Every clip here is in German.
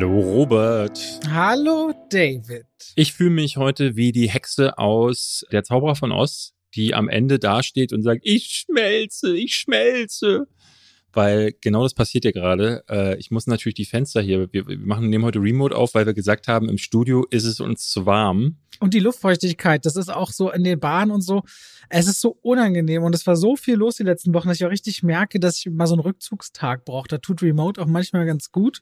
Hallo Robert. Hallo David. Ich fühle mich heute wie die Hexe aus Der Zauberer von Oz, die am Ende dasteht und sagt, ich schmelze, ich schmelze. Weil genau das passiert ja gerade. Äh, ich muss natürlich die Fenster hier, wir, wir machen, nehmen heute Remote auf, weil wir gesagt haben, im Studio ist es uns zu warm. Und die Luftfeuchtigkeit, das ist auch so in den Bahnen und so. Es ist so unangenehm und es war so viel los die letzten Wochen, dass ich auch richtig merke, dass ich mal so einen Rückzugstag brauche. Da tut Remote auch manchmal ganz gut.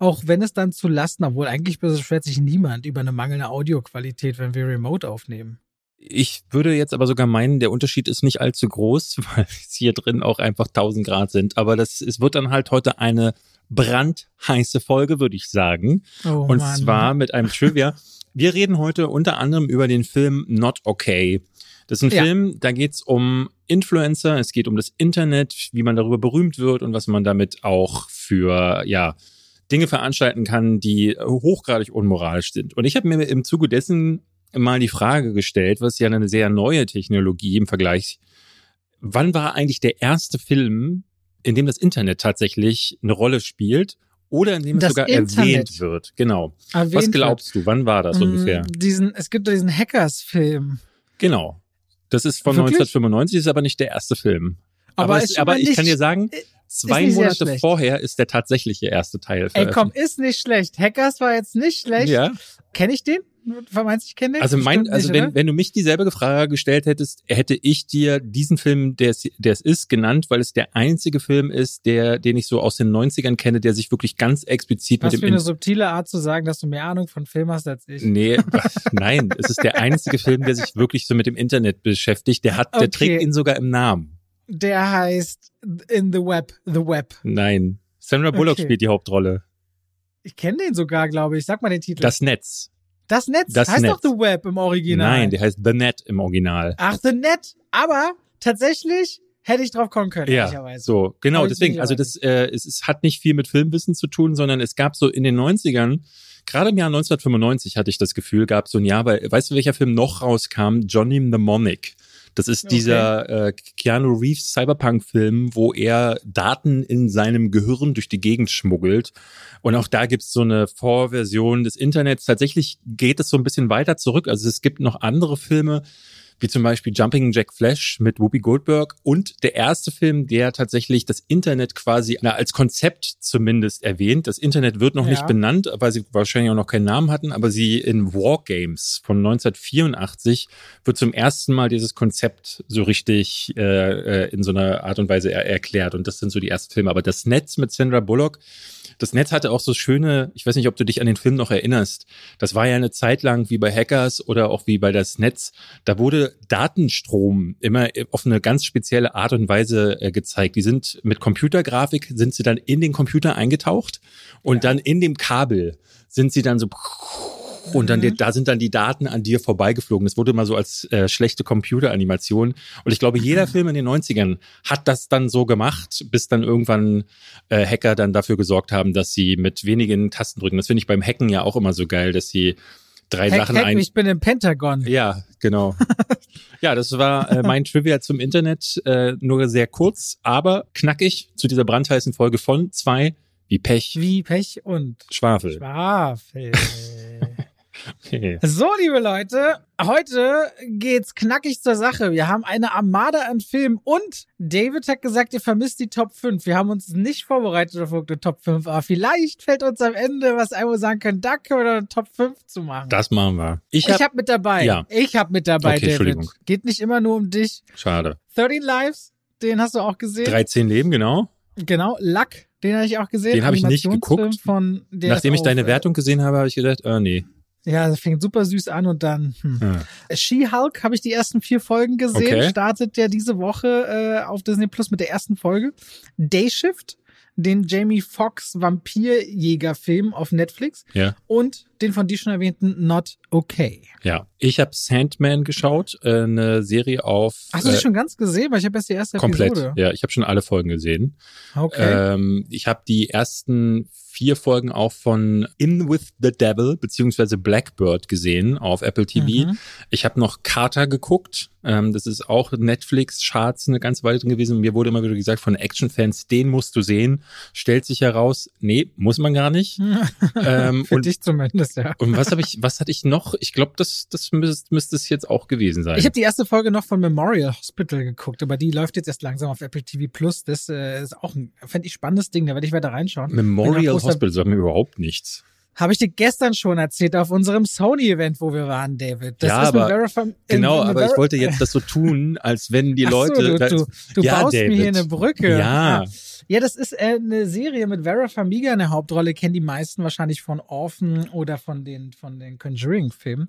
Auch wenn es dann zu lasten, obwohl eigentlich beschwert sich niemand über eine mangelnde Audioqualität, wenn wir Remote aufnehmen. Ich würde jetzt aber sogar meinen, der Unterschied ist nicht allzu groß, weil es hier drin auch einfach 1000 Grad sind. Aber das, es wird dann halt heute eine brandheiße Folge, würde ich sagen. Oh, Und Mann. zwar mit einem Trivia. Wir reden heute unter anderem über den Film Not Okay. Das ist ein Ja. Film, da geht's um Influencer, es geht um das Internet, wie man darüber berühmt wird und was man damit auch für, ja, Dinge veranstalten kann, die hochgradig unmoralisch sind. Und ich habe mir im Zuge dessen mal die Frage gestellt, was ja eine sehr neue Technologie im Vergleich, wann war eigentlich der erste Film, in dem das Internet tatsächlich eine Rolle spielt oder in dem es Das sogar Internet. erwähnt wird? Genau. Erwähnt was glaubst du, wann war das wird. ungefähr? Mm, Diesen, es gibt diesen Hackers-Film. Genau. Das ist von Wirklich? 1995, ist aber nicht der erste Film. Aber, Aber es, aber ich kann nicht- dir sagen, zwei Monate vorher ist der tatsächliche erste Teil. Ey, komm, ist nicht schlecht. Hackers war jetzt nicht schlecht. Ja. Kenn ich den? Meinst du, ich kenne? Also mein, Bestimmt also nicht, wenn, oder? wenn du mich dieselbe Frage gestellt hättest, hätte ich dir diesen Film, der es, der es ist, genannt, weil es der einzige Film ist, der, den ich so aus den 90ern kenne, der sich wirklich ganz explizit Was mit für dem eine subtile Art zu sagen, dass du mehr Ahnung von Film hast als ich. Nee, nein, es ist der einzige Film, der sich wirklich so mit dem Internet beschäftigt. Der hat, der Okay. trägt ihn sogar im Namen. Der heißt In the Web, The Web. Nein. Sandra Bullock Okay. spielt die Hauptrolle. Ich kenne den sogar, glaube ich. Sag mal den Titel. Das Netz. Das Netz Das heißt Netz. doch The Web im Original. Nein, der heißt The Net im Original. Ach, The Net. Aber tatsächlich hätte ich drauf kommen können, Ja, ehrlicherweise. so, genau, Aber deswegen, also das, äh, es, es hat nicht viel mit Filmwissen zu tun, sondern es gab so in den 90ern, gerade im Jahr 1995 hatte ich das Gefühl, gab so ein Jahr, weil, weißt du, welcher Film noch rauskam? Johnny Mnemonic. Das ist Okay. dieser äh, Keanu Reeves Cyberpunk-Film, wo er Daten in seinem Gehirn durch die Gegend schmuggelt. Und auch da gibt's so eine Vorversion des Internets. Tatsächlich geht es so ein bisschen weiter zurück. Also es gibt noch andere Filme, wie zum Beispiel Jumping Jack Flash mit Whoopi Goldberg und der erste Film, der tatsächlich das Internet quasi na, als Konzept zumindest erwähnt. Das Internet wird noch Ja. nicht benannt, weil sie wahrscheinlich auch noch keinen Namen hatten, aber sie in Wargames von 1984 wird zum ersten Mal dieses Konzept so richtig äh, äh, in so einer Art und Weise er erklärt und das sind so die ersten Filme. Aber das Netz mit Sandra Bullock, das Netz hatte auch so schöne, ich weiß nicht, ob du dich an den Film noch erinnerst. Das war ja eine Zeit lang wie bei Hackers oder auch wie bei das Netz. Da wurde Datenstrom immer auf eine ganz spezielle Art und Weise äh, gezeigt. Die sind mit Computergrafik, sind sie dann in den Computer eingetaucht und dann in dem Kabel sind sie dann so und dann Mhm. da sind dann die Daten an dir vorbeigeflogen. Das wurde mal so als äh, schlechte Computeranimation. Und ich glaube, jeder Film in den 90ern hat das dann so gemacht, bis dann irgendwann äh, Hacker dann dafür gesorgt haben, dass sie mit wenigen Tastendrücken, das finde ich beim Hacken ja auch immer so geil, dass sie drei Hack, Sachen hack, ein. ich bin im Pentagon. Ja, genau. ja, das war äh, mein Trivia zum Internet. Äh, nur sehr kurz, aber knackig zu dieser brandheißen Folge von zwei wie Pech, Wie Pech und Schwafel. Schwafel. Okay. So, liebe Leute, heute geht's knackig zur Sache. Wir haben eine Armada an Filmen und David hat gesagt, ihr vermisst die Top 5. Wir haben uns nicht vorbereitet auf eine Top 5, aber vielleicht fällt uns am Ende was ein, wo wir sagen können, da können wir eine Top 5 zu machen. Das machen wir. Ich ich hab, mit dabei. Ja. Ich hab mit dabei, Okay, David. Entschuldigung. Geht nicht immer nur um dich. schade. 13 Lives, den hast du auch gesehen. 13 Leben, genau. Genau, Luck, den habe ich auch gesehen. Den hab ich nicht geguckt. Nachdem ich deine Wertung gesehen habe, habe ich gedacht, ah nee. Ja, das fängt super süß an und dann. Hm. Ja. She-Hulk habe ich die ersten vier Folgen gesehen. Okay. Startet ja diese Woche äh, auf Disney Plus mit der ersten Folge. Day Shift, den Jamie Foxx Vampirjäger-Film auf Netflix Ja. und den von dir schon erwähnten Not Okay. Ja. Ich habe Sandman geschaut, äh, eine Serie auf Hast du sie äh, schon ganz gesehen? Weil ich habe erst die erste komplett. Episode. Ja, ich habe schon alle Folgen gesehen. Okay. Ähm, ich habe die ersten vier Folgen auch von In with the Devil beziehungsweise Blackbird gesehen auf Apple TV. Mhm. Ich habe noch Carter geguckt. Ähm, das ist auch Netflix-Charts eine ganze Weile drin gewesen. Mir wurde immer wieder gesagt von Actionfans, den musst du sehen. Stellt sich heraus, nee, muss man gar nicht. ähm, Für und, dich zumindest, ja. Und was habe ich, was hatte ich noch? Ich glaube, das, das müsste, müsste es jetzt auch gewesen sein. Ich habe die erste Folge noch von Memorial Hospital geguckt, aber die läuft jetzt erst langsam auf Apple TV Plus. Das äh, ist auch ein, fände ich, spannendes Ding. Da werde ich weiter reinschauen. Memorial Hospital sagt mir überhaupt nichts. Habe ich dir gestern schon erzählt auf unserem Sony-Event, wo wir waren, David. Das ja, aber, genau, aber ich wollte jetzt das so tun, als wenn die Leute. So, du, du, du ja, baust David. mir hier eine Brücke. Ja. Ja, das ist äh, eine Serie mit Vera Farmiga in der Hauptrolle, kennen die meisten wahrscheinlich von Orphan oder von den, von den Conjuring-Filmen,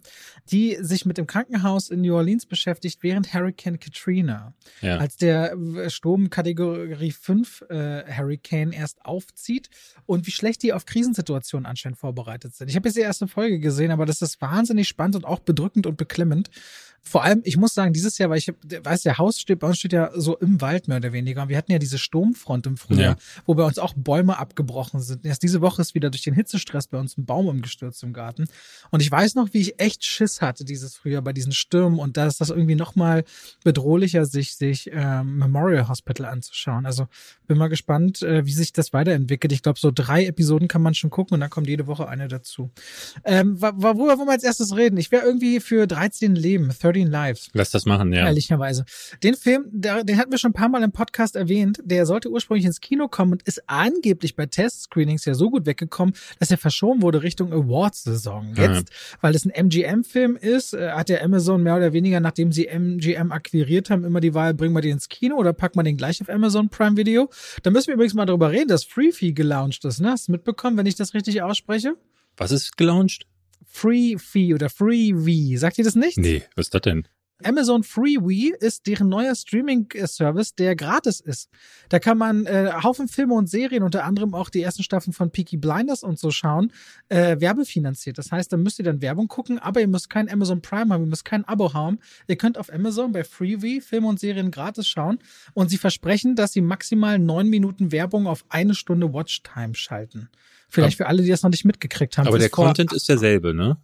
die sich mit dem Krankenhaus in New Orleans beschäftigt während Hurricane Katrina. Ja. Als der äh, Sturm Kategorie 5 äh, Hurricane erst aufzieht und wie schlecht die auf Krisensituationen anscheinend vorbereitet sind. Ich habe jetzt die erste Folge gesehen, aber das ist wahnsinnig spannend und auch bedrückend und beklemmend. Vor allem, ich muss sagen, dieses Jahr, weil ich weiß, der Haus steht, bei uns steht ja so im Wald mehr oder weniger. Und wir hatten ja diese Sturmfront im Frühjahr, ja. wo bei uns auch Bäume abgebrochen sind. Erst diese Woche ist wieder durch den Hitzestress bei uns ein Baum umgestürzt im Garten. Und ich weiß noch, wie ich echt Schiss hatte dieses Frühjahr bei diesen Stürmen. Und da ist das irgendwie nochmal bedrohlicher, sich, sich äh, Memorial Hospital anzuschauen. Also bin mal gespannt, äh, wie sich das weiterentwickelt. Ich glaube, so drei Episoden kann man schon gucken und dann kommt jede Woche eine dazu. Ähm, worüber wollen wir als erstes reden? Ich wäre irgendwie für 13 Leben, 13 Lives. Lass das machen, ja. Ehrlicherweise. Den Film, den hatten wir schon ein paar Mal im Podcast erwähnt. Der sollte ursprünglich ins Kino kommen und ist angeblich bei Test-Screenings ja so gut weggekommen, dass er verschoben wurde Richtung Awards-Saison. Jetzt, ja. weil es ein MGM-Film ist, äh, hat der Amazon mehr oder weniger, nachdem sie MGM akquiriert haben, immer die Wahl, bringen wir den ins Kino oder packen wir den gleich auf Amazon Prime Video. Da müssen wir übrigens mal darüber reden, dass Freefee gelauncht ist. Ne? Hast du mitbekommen, wenn ich das richtig ausspreche? Was ist gelauncht? Free Fee oder Free V. Sagt ihr das nicht? Nee, was ist das denn? Amazon Freewee ist deren neuer Streaming-Service, der gratis ist. Da kann man äh, Haufen Filme und Serien, unter anderem auch die ersten Staffeln von Peaky Blinders und so schauen, äh, werbefinanziert. Das heißt, da müsst ihr dann Werbung gucken, aber ihr müsst kein Amazon Prime haben, ihr müsst kein Abo haben. Ihr könnt auf Amazon bei Freewee Filme und Serien gratis schauen und sie versprechen, dass sie maximal neun Minuten Werbung auf eine Stunde Watchtime schalten. Vielleicht für alle, die das noch nicht mitgekriegt haben. Aber der Content ist derselbe, ne?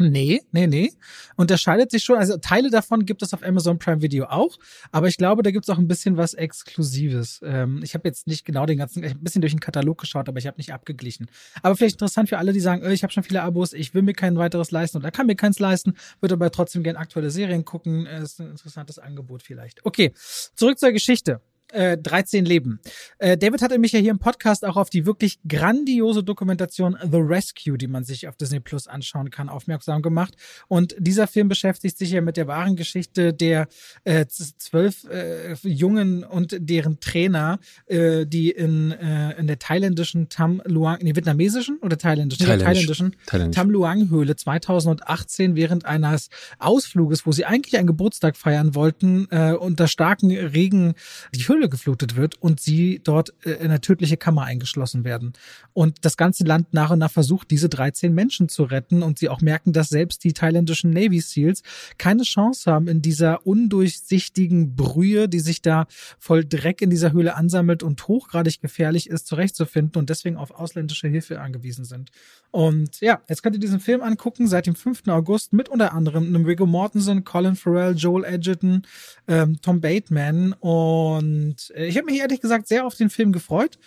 Nee, nee, nee. Unterscheidet sich schon. Also Teile davon gibt es auf Amazon Prime Video auch, aber ich glaube, da gibt es auch ein bisschen was Exklusives. Ähm, ich habe jetzt nicht genau den ganzen, ich habe ein bisschen durch den Katalog geschaut, aber ich habe nicht abgeglichen. Aber vielleicht interessant für alle, die sagen, äh, ich habe schon viele Abos, ich will mir kein weiteres leisten oder kann mir keins leisten, würde aber trotzdem gerne aktuelle Serien gucken. Äh, ist ein interessantes Angebot vielleicht. Okay, zurück zur Geschichte äh, 13 Leben. Äh, David hatte mich ja hier im Podcast auch auf die wirklich grandiose Dokumentation The Rescue, die man sich auf Disney Plus anschauen kann, aufmerksam gemacht. Und dieser Film beschäftigt sich ja mit der wahren Geschichte der äh, zwölf äh, Jungen und deren Trainer, äh, die in, äh, in der thailändischen Tam Luang, nee, vietnamesischen oder thailändischen? thailändischen, thailändischen Tam Luang Höhle 2018 während eines Ausfluges, wo sie eigentlich einen Geburtstag feiern wollten, äh, unter starken Regen die Höhle Höhle geflutet wird und sie dort äh, in eine tödliche Kammer eingeschlossen werden. Und das ganze Land nach und nach versucht, diese 13 Menschen zu retten und sie auch merken, dass selbst die thailändischen Navy Seals keine Chance haben, in dieser undurchsichtigen Brühe, die sich da voll Dreck in dieser Höhle ansammelt und hochgradig gefährlich ist, zurechtzufinden und deswegen auf ausländische Hilfe angewiesen sind. Und ja, jetzt könnt ihr diesen Film angucken seit dem 5. August mit unter anderem einem Riggo Mortensen, Colin Farrell, Joel Edgerton, ähm, Tom Bateman und äh, ich habe mich ehrlich gesagt sehr auf den Film gefreut.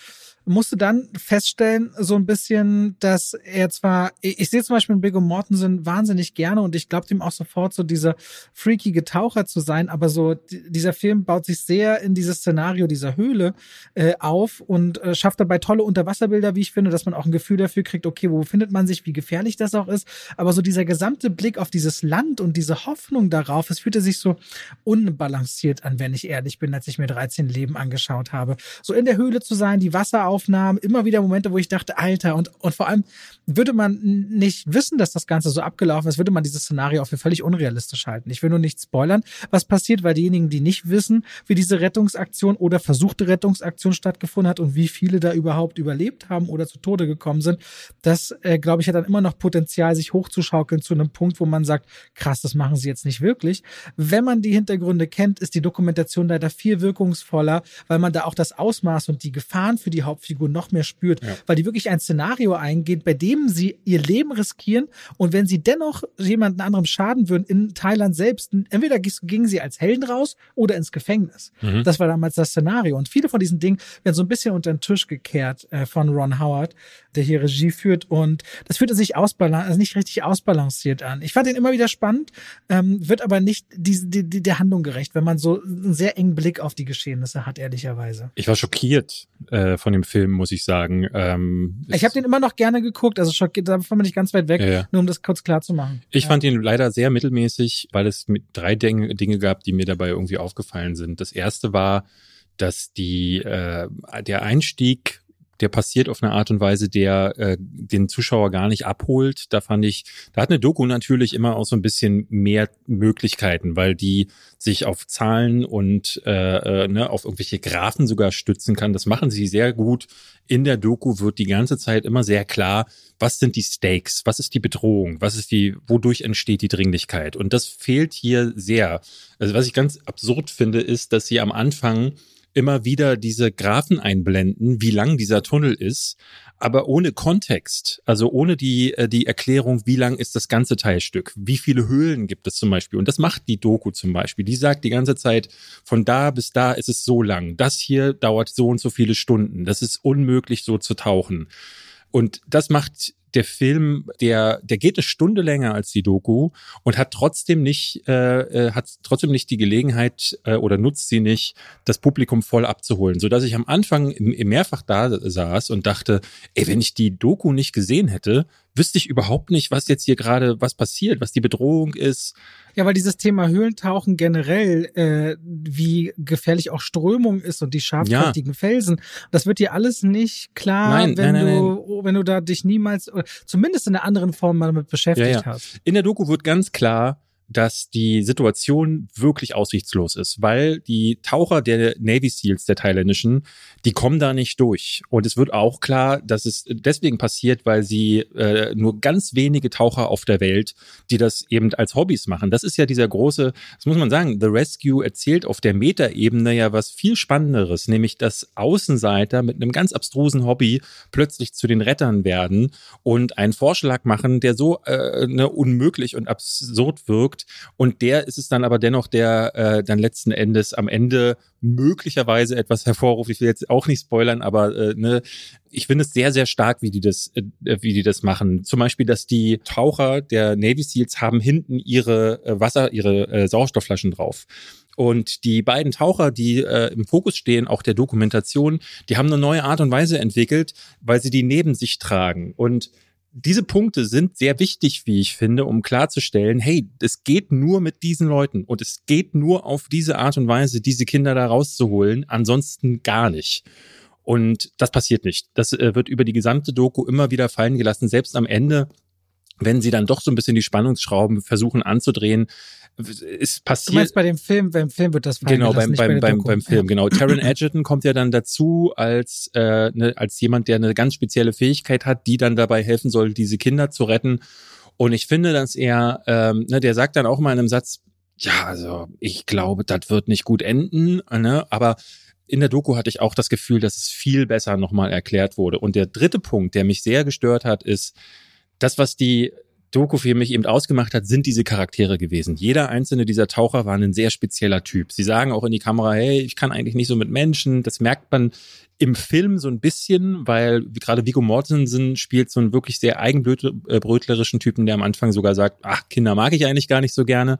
Musste dann feststellen, so ein bisschen, dass er zwar, ich, ich sehe zum Beispiel Biggo Mortensen wahnsinnig gerne und ich glaube ihm auch sofort so dieser freakige Taucher zu sein, aber so dieser Film baut sich sehr in dieses Szenario dieser Höhle äh, auf und äh, schafft dabei tolle Unterwasserbilder, wie ich finde, dass man auch ein Gefühl dafür kriegt, okay, wo befindet man sich, wie gefährlich das auch ist, aber so dieser gesamte Blick auf dieses Land und diese Hoffnung darauf, es fühlte sich so unbalanciert an, wenn ich ehrlich bin, als ich mir 13 Leben angeschaut habe. So in der Höhle zu sein, die Wasser Aufnahmen, immer wieder Momente, wo ich dachte, Alter, und, und vor allem würde man nicht wissen, dass das Ganze so abgelaufen ist, würde man dieses Szenario auch für völlig unrealistisch halten. Ich will nur nicht spoilern, was passiert, weil diejenigen, die nicht wissen, wie diese Rettungsaktion oder versuchte Rettungsaktion stattgefunden hat und wie viele da überhaupt überlebt haben oder zu Tode gekommen sind, das, äh, glaube ich, hat dann immer noch Potenzial, sich hochzuschaukeln zu einem Punkt, wo man sagt, krass, das machen sie jetzt nicht wirklich. Wenn man die Hintergründe kennt, ist die Dokumentation leider viel wirkungsvoller, weil man da auch das Ausmaß und die Gefahren für die Hauptfigur noch mehr spürt, Ja. weil die wirklich ein Szenario eingeht, bei dem sie ihr Leben riskieren und wenn sie dennoch jemanden anderem schaden würden in Thailand selbst, entweder gingen sie als Helden raus oder ins Gefängnis. Mhm. Das war damals das Szenario. Und viele von diesen Dingen werden so ein bisschen unter den Tisch gekehrt äh, von Ron Howard, der hier Regie führt. Und das fühlte sich ausbalan also nicht richtig ausbalanciert an. Ich fand ihn immer wieder spannend, ähm, wird aber nicht die, die, der Handlung gerecht, wenn man so einen sehr engen Blick auf die Geschehnisse hat, ehrlicherweise. Ich war schockiert äh, von dem Film, muss ich sagen. Ähm, Ich habe den immer noch gerne geguckt, also schockiert, davon bin ich ganz weit weg, ja. nur um das kurz klar zu machen. Ich ja. fand ihn leider sehr mittelmäßig, weil es mit drei Dinge, Dinge gab, die mir dabei irgendwie aufgefallen sind. Das erste war, dass die äh, der Einstieg, der passiert auf eine Art und Weise, der äh, den Zuschauer gar nicht abholt. Da fand ich, da hat eine Doku natürlich immer auch so ein bisschen mehr Möglichkeiten, weil die sich auf Zahlen und äh, äh, ne, auf irgendwelche Graphen sogar stützen kann. Das machen sie sehr gut. In der Doku wird die ganze Zeit immer sehr klar, was sind die Stakes, was ist die Bedrohung, was ist die, wodurch entsteht die Dringlichkeit. Und das fehlt hier sehr. Also was ich ganz absurd finde, ist, dass sie am Anfang immer wieder diese Graphen einblenden, wie lang dieser Tunnel ist, aber ohne Kontext, also ohne die, äh, die Erklärung, wie lang ist das ganze Teilstück, wie viele Höhlen gibt es zum Beispiel. Und das macht die Doku zum Beispiel. Die sagt die ganze Zeit, von da bis da ist es so lang. Das hier dauert so und so viele Stunden. Das ist unmöglich so zu tauchen. Und das macht der Film, der, der geht eine Stunde länger als die Doku und hat trotzdem nicht, äh, äh, hat trotzdem nicht die Gelegenheit äh, oder nutzt sie nicht, das Publikum voll abzuholen, so dass ich am Anfang mehrfach da saß und dachte, ey, wenn ich die Doku nicht gesehen hätte, wüsste ich überhaupt nicht, was jetzt hier gerade, was passiert, was die Bedrohung ist. Ja, weil dieses Thema Höhlentauchen generell, äh, wie gefährlich auch Strömung ist und die scharfkantigen ja. Felsen, das wird dir alles nicht klar, nein, wenn nein, nein, du, nein. wenn du da dich niemals, oder zumindest in einer anderen Form mal damit beschäftigt ja, ja. hast. In der Doku wird ganz klar, dass die Situation wirklich aussichtslos ist, weil die Taucher der Navy Seals, der thailändischen, die kommen da nicht durch. Und es wird auch klar, dass es deswegen passiert, weil sie äh, nur ganz wenige Taucher auf der Welt, die das eben als Hobbys machen. Das ist ja dieser große, das muss man sagen, The Rescue erzählt auf der Metaebene ja was viel Spannenderes, nämlich dass Außenseiter mit einem ganz abstrusen Hobby plötzlich zu den Rettern werden und einen Vorschlag machen, der so äh, ne, unmöglich und absurd wirkt, und der ist es dann aber dennoch, der äh, dann letzten Endes am Ende möglicherweise etwas hervorruft. Ich will jetzt auch nicht spoilern, aber äh, ne, ich finde es sehr, sehr stark, wie die das, äh, wie die das machen. Zum Beispiel, dass die Taucher der Navy Seals haben hinten ihre äh, Wasser, ihre äh, Sauerstoffflaschen drauf. Und die beiden Taucher, die äh, im Fokus stehen, auch der Dokumentation, die haben eine neue Art und Weise entwickelt, weil sie die neben sich tragen. Und diese Punkte sind sehr wichtig, wie ich finde, um klarzustellen, hey, es geht nur mit diesen Leuten und es geht nur auf diese Art und Weise, diese Kinder da rauszuholen, ansonsten gar nicht. Und das passiert nicht. Das äh, wird über die gesamte Doku immer wieder fallen gelassen, selbst am Ende, wenn sie dann doch so ein bisschen die Spannungsschrauben versuchen anzudrehen, ist passiert. Du meinst bei dem Film, beim Film wird das Genau, beim, beim, bei beim, beim Film, genau. Taron Egerton kommt ja dann dazu als, äh, ne, als jemand, der eine ganz spezielle Fähigkeit hat, die dann dabei helfen soll, diese Kinder zu retten. Und ich finde, dass er, ähm, ne, der sagt dann auch mal in einem Satz, ja, also ich glaube, das wird nicht gut enden, ne? aber in der Doku hatte ich auch das Gefühl, dass es viel besser nochmal erklärt wurde. Und der dritte Punkt, der mich sehr gestört hat, ist, das, was die Doku für mich eben ausgemacht hat, sind diese Charaktere gewesen. Jeder einzelne dieser Taucher war ein sehr spezieller Typ. Sie sagen auch in die Kamera, hey, ich kann eigentlich nicht so mit Menschen. Das merkt man im Film so ein bisschen, weil gerade Viggo Mortensen spielt so einen wirklich sehr eigenbrötlerischen Typen, der am Anfang sogar sagt, ach, Kinder mag ich eigentlich gar nicht so gerne.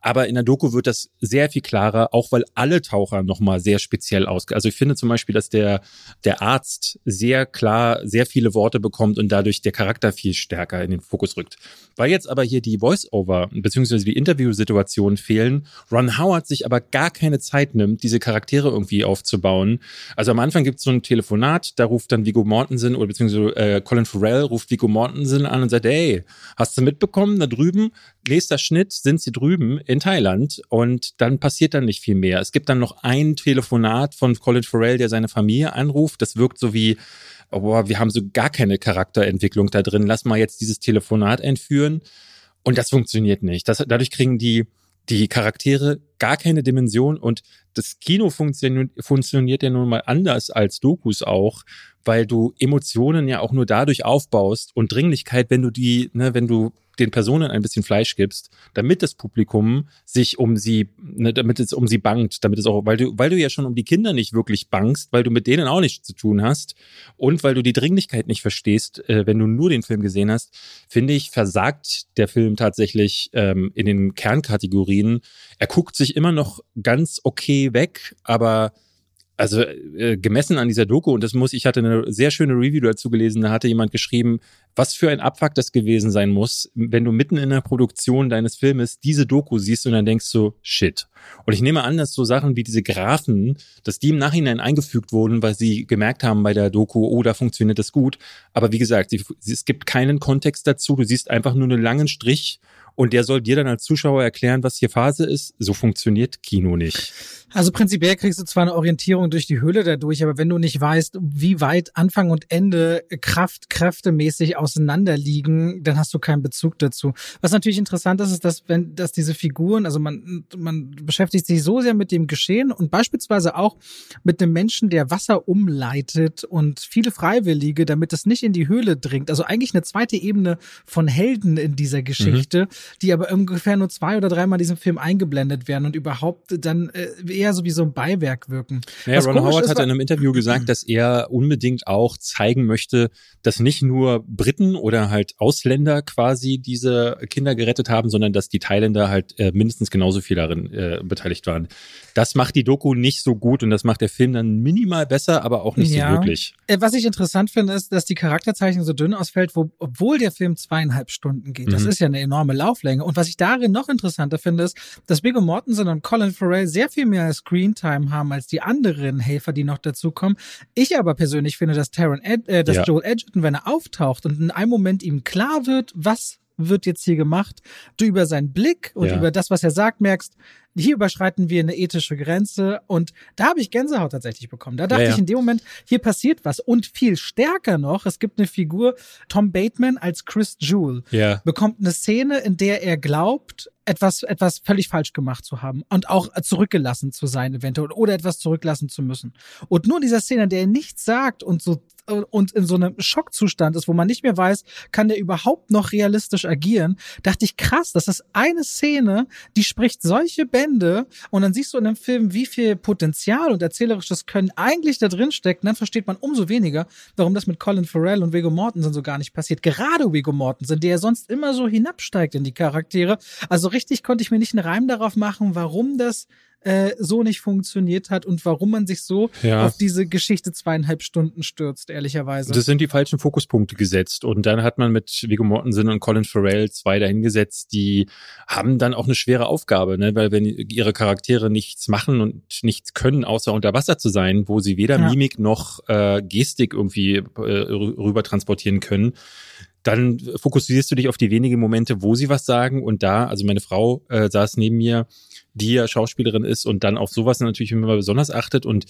Aber in der Doku wird das sehr viel klarer, auch weil alle Taucher nochmal sehr speziell aus. Also ich finde zum Beispiel, dass der, der Arzt sehr klar sehr viele Worte bekommt und dadurch der Charakter viel stärker in den Fokus rückt. Weil jetzt aber hier die Voice-Over bzw. die Interviewsituationen fehlen, Ron Howard sich aber gar keine Zeit nimmt, diese Charaktere irgendwie aufzubauen. Also am Anfang gibt es so ein Telefonat, da ruft dann Viggo Mortensen oder beziehungsweise äh, Colin Farrell ruft Viggo Mortensen an und sagt, hey, hast du mitbekommen, da drüben, nächster Schnitt, sind sie drüben in Thailand und dann passiert dann nicht viel mehr. Es gibt dann noch ein Telefonat von Colin Farrell, der seine Familie anruft. Das wirkt so wie, oh, wir haben so gar keine Charakterentwicklung da drin. Lass mal jetzt dieses Telefonat einführen. Und das funktioniert nicht. Das, dadurch kriegen die, die Charaktere gar keine Dimension und das Kino funktioniert, funktioniert ja nun mal anders als Dokus auch, weil du Emotionen ja auch nur dadurch aufbaust und Dringlichkeit, wenn du die, ne, wenn du den Personen ein bisschen Fleisch gibst, damit das Publikum sich um sie, ne, damit es um sie bangt, damit es auch, weil du, weil du ja schon um die Kinder nicht wirklich bangst, weil du mit denen auch nichts zu tun hast und weil du die Dringlichkeit nicht verstehst, äh, wenn du nur den Film gesehen hast, finde ich, versagt der Film tatsächlich ähm, in den Kernkategorien. Er guckt sich immer noch ganz okay weg, aber also äh, gemessen an dieser Doku, und das muss, ich hatte eine sehr schöne Review dazu gelesen, da hatte jemand geschrieben, was für ein Abfuck das gewesen sein muss, wenn du mitten in der Produktion deines Filmes diese Doku siehst und dann denkst du, shit. Und ich nehme an, dass so Sachen wie diese Graphen, dass die im Nachhinein eingefügt wurden, weil sie gemerkt haben bei der Doku, oh, da funktioniert das gut. Aber wie gesagt, sie, es gibt keinen Kontext dazu. Du siehst einfach nur einen langen Strich und der soll dir dann als Zuschauer erklären, was hier Phase ist. So funktioniert Kino nicht. Also prinzipiell kriegst du zwar eine Orientierung durch die Höhle dadurch, aber wenn du nicht weißt, wie weit Anfang und Ende Kraft, kräftemäßig auseinander liegen, dann hast du keinen Bezug dazu. Was natürlich interessant ist, ist, dass wenn, dass diese Figuren, also man, man beschäftigt sich so sehr mit dem Geschehen und beispielsweise auch mit einem Menschen, der Wasser umleitet und viele Freiwillige, damit es nicht in die Höhle dringt. Also eigentlich eine zweite Ebene von Helden in dieser Geschichte, mhm. Die aber ungefähr nur zwei oder dreimal in diesem Film eingeblendet werden und überhaupt dann äh, eher so wie so ein Beiwerk wirken. Ja, Ron Howard ist, hat in einem Interview gesagt, dass er unbedingt auch zeigen möchte, dass nicht nur Briten oder halt Ausländer quasi diese Kinder gerettet haben, sondern dass die Thailänder halt äh, mindestens genauso viel darin äh, beteiligt waren. Das macht die Doku nicht so gut und das macht der Film dann minimal besser, aber auch nicht ja. so wirklich. Äh, was ich interessant finde, ist, dass die Charakterzeichnung so dünn ausfällt, wo, obwohl der Film zweieinhalb Stunden geht. Das mhm. ist ja eine enorme Lauflänge. Und was ich darin noch interessanter finde, ist, dass Viggo Mortensen und Colin Farrell sehr viel mehr Screentime haben als die anderen Helfer, die noch dazukommen. Ich aber persönlich finde, dass Taron Ed, äh, dass ja. Joel Edgerton, wenn er auftaucht und in einem Moment ihm klar wird, was wird jetzt hier gemacht, du über seinen Blick und ja. über das, was er sagt, merkst, hier überschreiten wir eine ethische Grenze und da habe ich Gänsehaut tatsächlich bekommen. Da dachte ja, ja. ich in dem Moment, hier passiert was und viel stärker noch, es gibt eine Figur, Tom Bateman als Chris Jewell, ja. bekommt eine Szene, in der er glaubt, etwas, etwas völlig falsch gemacht zu haben und auch zurückgelassen zu sein eventuell oder etwas zurücklassen zu müssen. Und nur in dieser Szene, in der er nichts sagt und so und in so einem Schockzustand ist, wo man nicht mehr weiß, kann der überhaupt noch realistisch agieren, dachte ich krass, das ist eine Szene, die spricht solche Bände und dann siehst du in dem Film, wie viel Potenzial und erzählerisches Können eigentlich da drin steckt dann versteht man umso weniger, warum das mit Colin Farrell und Viggo Mortensen so gar nicht passiert. Gerade Viggo Mortensen, der sonst immer so hinabsteigt in die Charaktere. Also richtig konnte ich mir nicht einen Reim darauf machen, warum das äh, so nicht funktioniert hat und warum man sich so ja. auf diese Geschichte zweieinhalb Stunden stürzt, ehrlicherweise. Das sind die falschen Fokuspunkte gesetzt. Und dann hat man mit Viggo Mortensen und Colin Farrell zwei dahingesetzt, die haben dann auch eine schwere Aufgabe, ne? weil wenn ihre Charaktere nichts machen und nichts können, außer unter Wasser zu sein, wo sie weder ja. Mimik noch äh, Gestik irgendwie äh, rüber transportieren können, dann fokussierst du dich auf die wenigen Momente, wo sie was sagen. Und da, also meine Frau äh, saß neben mir, die ja Schauspielerin ist und dann auf sowas natürlich immer besonders achtet und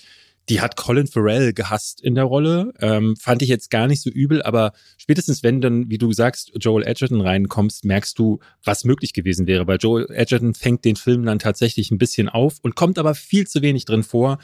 die hat Colin Farrell gehasst in der Rolle. Ähm, fand ich jetzt gar nicht so übel, aber spätestens wenn dann, wie du sagst, Joel Edgerton reinkommst, merkst du, was möglich gewesen wäre. Weil Joel Edgerton fängt den Film dann tatsächlich ein bisschen auf und kommt aber viel zu wenig drin vor.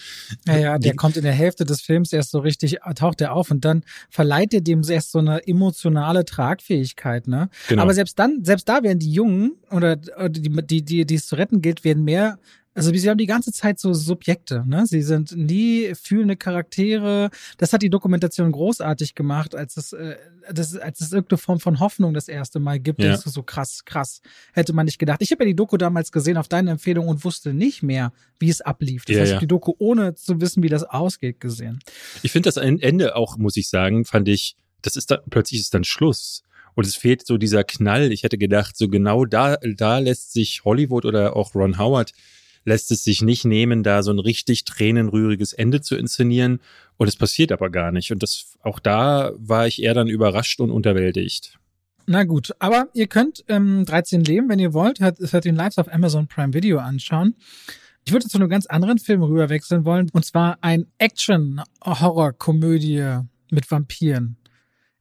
Ja, ja, der Die, kommt in der Hälfte des Films erst so richtig, taucht er auf und dann verleiht er dem erst so eine emotionale Tragfähigkeit, ne? Genau. Aber selbst dann, selbst da werden die Jungen oder die, die, die, die es zu retten gilt, werden mehr also sie haben die ganze Zeit so Subjekte, ne? Sie sind nie fühlende Charaktere. Das hat die Dokumentation großartig gemacht, als es, äh, das, als es irgendeine Form von Hoffnung das erste Mal gibt. Ja. Das ist so krass, krass. Hätte man nicht gedacht. Ich habe ja die Doku damals gesehen auf deine Empfehlung und wusste nicht mehr, wie es ablief. Das ja, heißt, ich ja. die Doku ohne zu wissen, wie das ausgeht, gesehen. Ich finde das Ende auch, muss ich sagen, fand ich, das ist da, plötzlich ist dann Schluss. Und es fehlt so dieser Knall. Ich hätte gedacht, so genau da, da lässt sich Hollywood oder auch Ron Howard lässt es sich nicht nehmen, da so ein richtig tränenrühriges Ende zu inszenieren. Und es passiert aber gar nicht. Und das, auch da war ich eher dann überrascht und unterwältigt. Na gut, aber ihr könnt ähm, 13 Leben, wenn ihr wollt, hört, hört den live auf Amazon Prime Video anschauen. Ich würde zu einem ganz anderen Film rüberwechseln wollen, und zwar ein Action-Horror-Komödie mit Vampiren.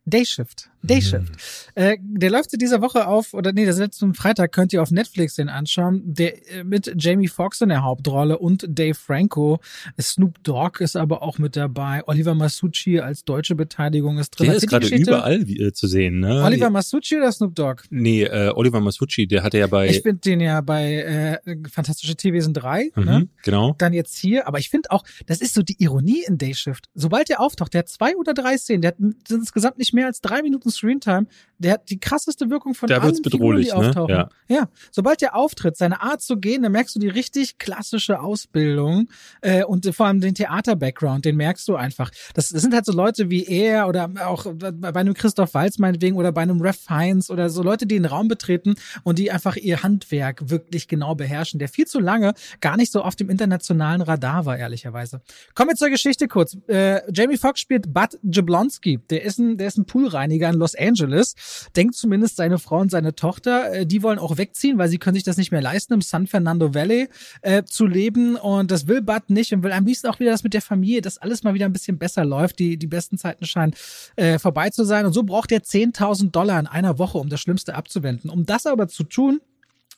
Dayshift Dayshift. Mhm. Äh, der läuft dieser Woche auf, oder nee, der letzten Freitag könnt ihr auf Netflix den anschauen. Der äh, mit Jamie Foxx in der Hauptrolle und Dave Franco. Snoop Dogg ist aber auch mit dabei. Oliver Masucci als deutsche Beteiligung ist drin. Der ist gerade überall äh, zu sehen, ne? Oliver Masucci oder Snoop Dogg? Nee, äh, Oliver Masucci, der hatte ja bei. Ich finde den ja bei äh, Fantastische Tierwesen 3, mhm, ne? Genau. Dann jetzt hier, aber ich finde auch, das ist so die Ironie in Dayshift. Sobald der auftaucht, der hat zwei oder drei Szenen, der hat insgesamt nicht mehr als drei Minuten Screentime, der hat die krasseste Wirkung von da allen wird's bedrohlich, Figuren, die auftauchen. Ne? Ja. ja, sobald der auftritt, seine Art zu gehen, dann merkst du die richtig klassische Ausbildung äh, und vor allem den Theater-Background, den merkst du einfach. Das, das sind halt so Leute wie er oder auch bei einem Christoph Walz meinetwegen oder bei einem Ref Fiennes oder so Leute, die den Raum betreten und die einfach ihr Handwerk wirklich genau beherrschen, der viel zu lange gar nicht so auf dem internationalen Radar war, ehrlicherweise. Kommen wir zur Geschichte kurz. Äh, Jamie Foxx spielt Bud Jablonski. Der ist ein, der ist ein Poolreiniger in Los Angeles. Denkt zumindest seine Frau und seine Tochter. Äh, die wollen auch wegziehen, weil sie können sich das nicht mehr leisten, im San Fernando Valley äh, zu leben. Und das will Bud nicht und will am liebsten auch wieder das mit der Familie, dass alles mal wieder ein bisschen besser läuft. Die, die besten Zeiten scheinen äh, vorbei zu sein. Und so braucht er 10.000 Dollar in einer Woche, um das Schlimmste abzuwenden. Um das aber zu tun,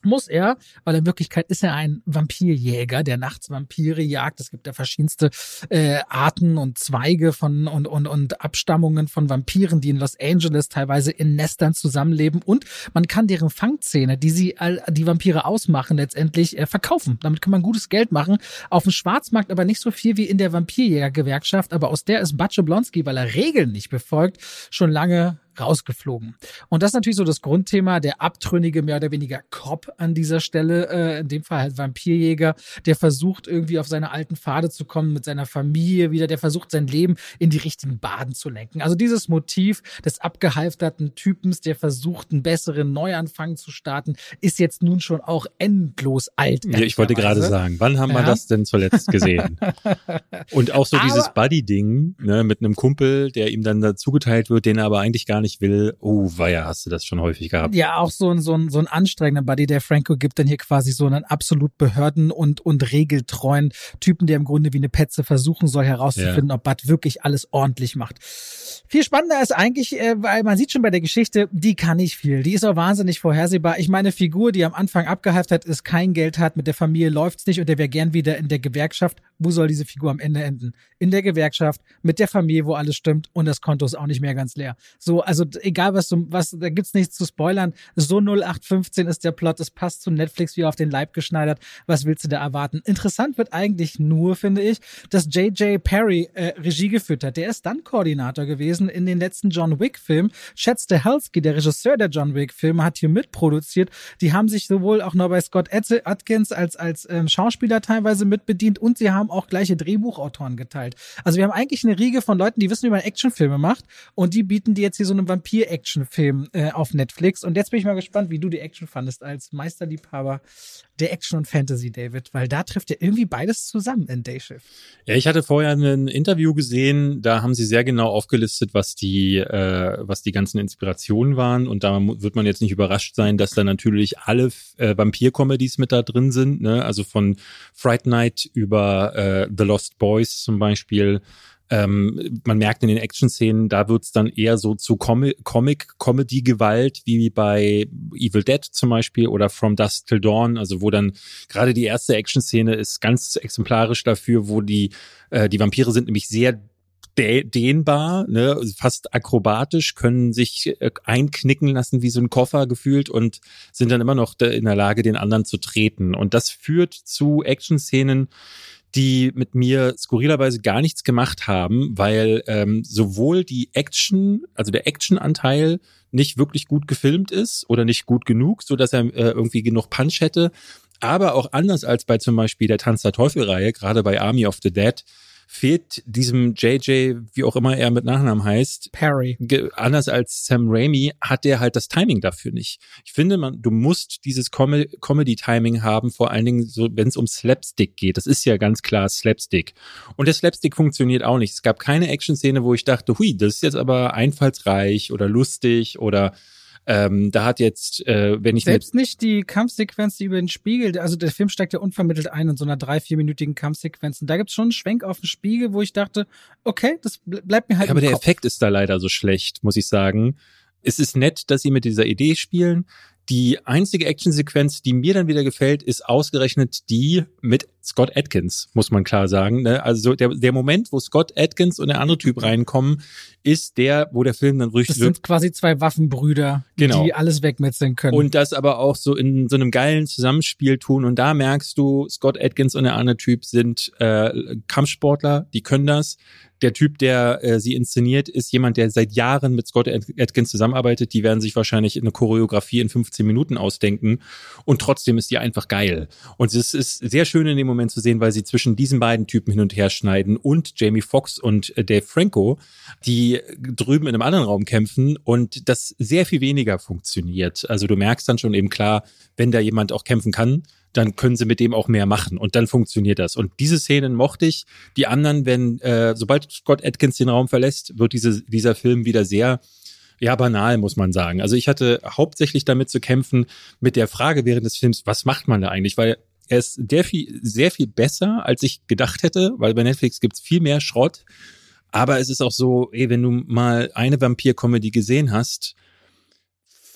muss er, weil in Wirklichkeit ist er ein Vampirjäger, der nachts Vampire jagt. Es gibt ja verschiedenste äh, Arten und Zweige von und, und, und Abstammungen von Vampiren, die in Los Angeles teilweise in Nestern zusammenleben. Und man kann deren Fangzähne, die sie die Vampire ausmachen, letztendlich äh, verkaufen. Damit kann man gutes Geld machen. Auf dem Schwarzmarkt aber nicht so viel wie in der Vampirjägergewerkschaft. Aber aus der ist Batsche Blonski, weil er Regeln nicht befolgt, schon lange rausgeflogen. Und das ist natürlich so das Grundthema, der abtrünnige, mehr oder weniger Cop an dieser Stelle, äh, in dem Fall halt Vampirjäger, der versucht irgendwie auf seine alten Pfade zu kommen mit seiner Familie wieder, der versucht sein Leben in die richtigen Baden zu lenken. Also dieses Motiv des abgehalfterten Typens, der versucht, einen besseren Neuanfang zu starten, ist jetzt nun schon auch endlos alt. Ja, ich wollte gerade sagen, wann haben ja. wir das denn zuletzt gesehen? und auch so aber, dieses Buddy-Ding, ne, mit einem Kumpel, der ihm dann dazugeteilt wird, den er aber eigentlich gar nicht will. Oh, weia, hast du das schon häufig gehabt. Ja, auch so ein, so ein, so ein anstrengender Buddy, der Franco gibt dann hier quasi so einen absolut behörden- und, und regeltreuen Typen, der im Grunde wie eine Petze versuchen soll herauszufinden, ja. ob Bud wirklich alles ordentlich macht. Viel spannender ist eigentlich, äh, weil man sieht schon bei der Geschichte, die kann nicht viel. Die ist auch wahnsinnig vorhersehbar. Ich meine, Figur, die am Anfang abgehalft hat, ist, kein Geld hat, mit der Familie läuft's nicht und der wäre gern wieder in der Gewerkschaft. Wo soll diese Figur am Ende enden? In der Gewerkschaft, mit der Familie, wo alles stimmt und das Konto ist auch nicht mehr ganz leer. So, also egal was du, was, da gibt's nichts zu spoilern. So 0815 ist der Plot, es passt zu Netflix wie auf den Leib geschneidert. Was willst du da erwarten? Interessant wird eigentlich nur, finde ich, dass J.J. Perry äh, Regie geführt hat. Der ist dann Koordinator gewesen in den letzten John Wick-Filmen. Chad Stahelski, der Regisseur der John Wick-Filme, hat hier mitproduziert. Die haben sich sowohl auch noch bei Scott Atkins als, als ähm, Schauspieler teilweise mitbedient und sie haben auch gleiche Drehbuchautoren geteilt. Also wir haben eigentlich eine Riege von Leuten, die wissen, wie man Actionfilme macht und die bieten dir jetzt hier so einen Vampir-Actionfilm äh, auf Netflix. Und jetzt bin ich mal gespannt, wie du die Action fandest als Meisterliebhaber der Action und Fantasy, David, weil da trifft ja irgendwie beides zusammen in Dayshift. Ja, ich hatte vorher ein Interview gesehen, da haben sie sehr genau aufgelistet, was die, äh, was die ganzen Inspirationen waren und da wird man jetzt nicht überrascht sein, dass da natürlich alle äh, Vampir-Comedies mit da drin sind, ne? also von Fright Night über äh, The Lost Boys zum Beispiel, ähm, man merkt in den Action-Szenen, da wird's dann eher so zu Com Comic-Comedy-Gewalt, wie bei Evil Dead zum Beispiel oder From Dusk Till Dawn, also wo dann gerade die erste Action-Szene ist ganz exemplarisch dafür, wo die, äh, die Vampire sind nämlich sehr dehnbar, ne, fast akrobatisch, können sich äh, einknicken lassen wie so ein Koffer gefühlt und sind dann immer noch in der Lage, den anderen zu treten. Und das führt zu Action-Szenen, die mit mir skurrilerweise gar nichts gemacht haben, weil ähm, sowohl die Action, also der Action-Anteil nicht wirklich gut gefilmt ist oder nicht gut genug, so dass er äh, irgendwie genug Punch hätte, aber auch anders als bei zum Beispiel der Tanz der Teufel-Reihe, gerade bei Army of the Dead, fehlt diesem JJ, wie auch immer er mit Nachnamen heißt, Perry. Anders als Sam Raimi hat der halt das Timing dafür nicht. Ich finde, man, du musst dieses Com Comedy-Timing haben, vor allen Dingen so, wenn es um Slapstick geht. Das ist ja ganz klar Slapstick. Und der Slapstick funktioniert auch nicht. Es gab keine Action-Szene, wo ich dachte, hui, das ist jetzt aber einfallsreich oder lustig oder ähm, da hat jetzt, äh, wenn ich selbst nicht die Kampfsequenz, die über den Spiegel, also der Film steigt ja unvermittelt ein in so einer drei vierminütigen Kampfsequenz. Und da gibt's schon einen Schwenk auf den Spiegel, wo ich dachte, okay, das bleibt mir halt. Ja, aber der Kopf. Effekt ist da leider so schlecht, muss ich sagen. es ist nett, dass sie mit dieser Idee spielen. Die einzige Actionsequenz, die mir dann wieder gefällt, ist ausgerechnet die mit Scott Atkins, muss man klar sagen. Ne? Also der, der Moment, wo Scott Atkins und der andere Typ reinkommen, ist der, wo der Film dann richtig. Das sind quasi zwei Waffenbrüder, genau. die alles wegmetzeln können. Und das aber auch so in so einem geilen Zusammenspiel tun. Und da merkst du, Scott Atkins und der andere Typ sind äh, Kampfsportler, die können das der Typ, der äh, sie inszeniert, ist jemand, der seit Jahren mit Scott Atkins zusammenarbeitet. Die werden sich wahrscheinlich eine Choreografie in 15 Minuten ausdenken. Und trotzdem ist die einfach geil. Und es ist sehr schön in dem Moment zu sehen, weil sie zwischen diesen beiden Typen hin und her schneiden und Jamie Foxx und äh, Dave Franco, die drüben in einem anderen Raum kämpfen und das sehr viel weniger funktioniert. Also du merkst dann schon eben klar, wenn da jemand auch kämpfen kann, dann können sie mit dem auch mehr machen und dann funktioniert das. Und diese Szenen mochte ich. Die anderen, wenn, äh, sobald Scott Atkins den Raum verlässt, wird diese, dieser Film wieder sehr ja, banal, muss man sagen. Also ich hatte hauptsächlich damit zu kämpfen mit der Frage während des Films, was macht man da eigentlich? Weil er ist sehr viel, sehr viel besser, als ich gedacht hätte, weil bei Netflix gibt's viel mehr Schrott. Aber es ist auch so, ey, wenn du mal eine Vampir-Comedy gesehen hast,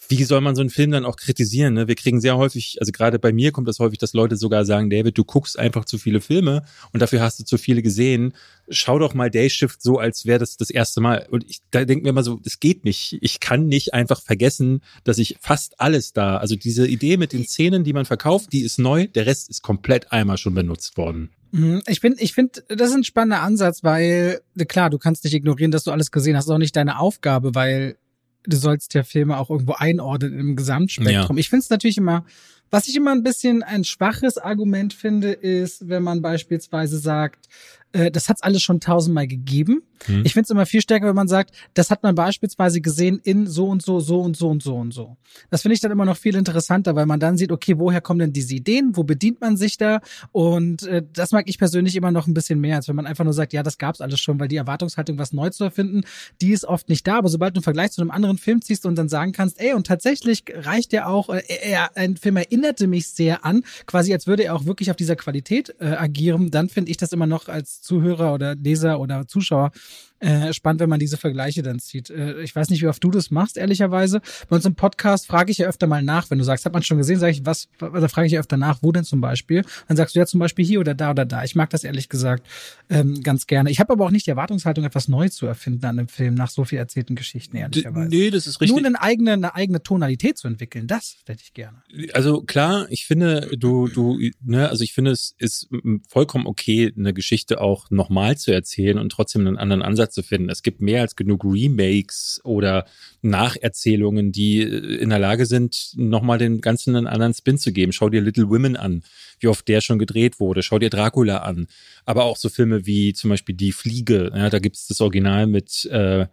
wie soll man so einen Film dann auch kritisieren? Ne? Wir kriegen sehr häufig, also gerade bei mir kommt das häufig, dass Leute sogar sagen, David, du guckst einfach zu viele Filme und dafür hast du zu viele gesehen. Schau doch mal Day Shift so, als wäre das das erste Mal. Und ich da denke mir immer so, das geht nicht. Ich kann nicht einfach vergessen, dass ich fast alles da, also diese Idee mit den Szenen, die man verkauft, die ist neu, der Rest ist komplett einmal schon benutzt worden. Mhm. Ich finde, ich finde, das ist ein spannender Ansatz, weil klar, du kannst nicht ignorieren, dass du alles gesehen hast. Das ist auch nicht deine Aufgabe, weil du sollst ja Filme auch irgendwo einordnen im Gesamtspektrum. Ja. Ich finde es natürlich immer, was ich immer ein bisschen ein schwaches Argument finde, ist, wenn man beispielsweise sagt, äh, das hat's alles schon tausendmal gegeben. Hm. Ich finde es immer viel stärker, wenn man sagt, das hat man beispielsweise gesehen in so und so, so und so und so und so. Das finde ich dann immer noch viel interessanter, weil man dann sieht, okay, woher kommen denn diese Ideen? Wo bedient man sich da? Und äh, das mag ich persönlich immer noch ein bisschen mehr, als wenn man einfach nur sagt, ja, das gab's alles schon, weil die Erwartungshaltung, was neu zu erfinden, die ist oft nicht da. Aber sobald du einen Vergleich zu einem anderen Film ziehst und dann sagen kannst, ey, und tatsächlich reicht ja auch, äh, er, ein Film erinnerte mich sehr an, quasi als würde er auch wirklich auf dieser Qualität äh, agieren, dann finde ich das immer noch als Zuhörer oder Leser oder Zuschauer äh, spannend, wenn man diese Vergleiche dann zieht. Äh, ich weiß nicht, wie oft du das machst, ehrlicherweise. Bei uns im Podcast frage ich ja öfter mal nach, wenn du sagst, hat man schon gesehen, sage ich, was, da frage ich ja öfter nach, wo denn zum Beispiel? Dann sagst du ja zum Beispiel hier oder da oder da. Ich mag das ehrlich gesagt ähm, ganz gerne. Ich habe aber auch nicht die Erwartungshaltung, etwas Neues zu erfinden an einem Film nach so viel erzählten Geschichten, ehrlicherweise. Nee, das ist richtig. Nur eine eigene, eine eigene Tonalität zu entwickeln, das hätte ich gerne. Also klar, ich finde, du, du, ne, also ich finde, es ist vollkommen okay, eine Geschichte auch nochmal zu erzählen und trotzdem einen anderen Ansatz zu finden. Es gibt mehr als genug Remakes oder Nacherzählungen, die äh, in der Lage sind, nochmal den ganzen einen anderen Spin zu geben. Schau dir Little Women an, wie oft der schon gedreht wurde. Schau dir Dracula an. Aber auch so Filme wie zum Beispiel Die Fliege. Ja, da gibt es das Original mit äh,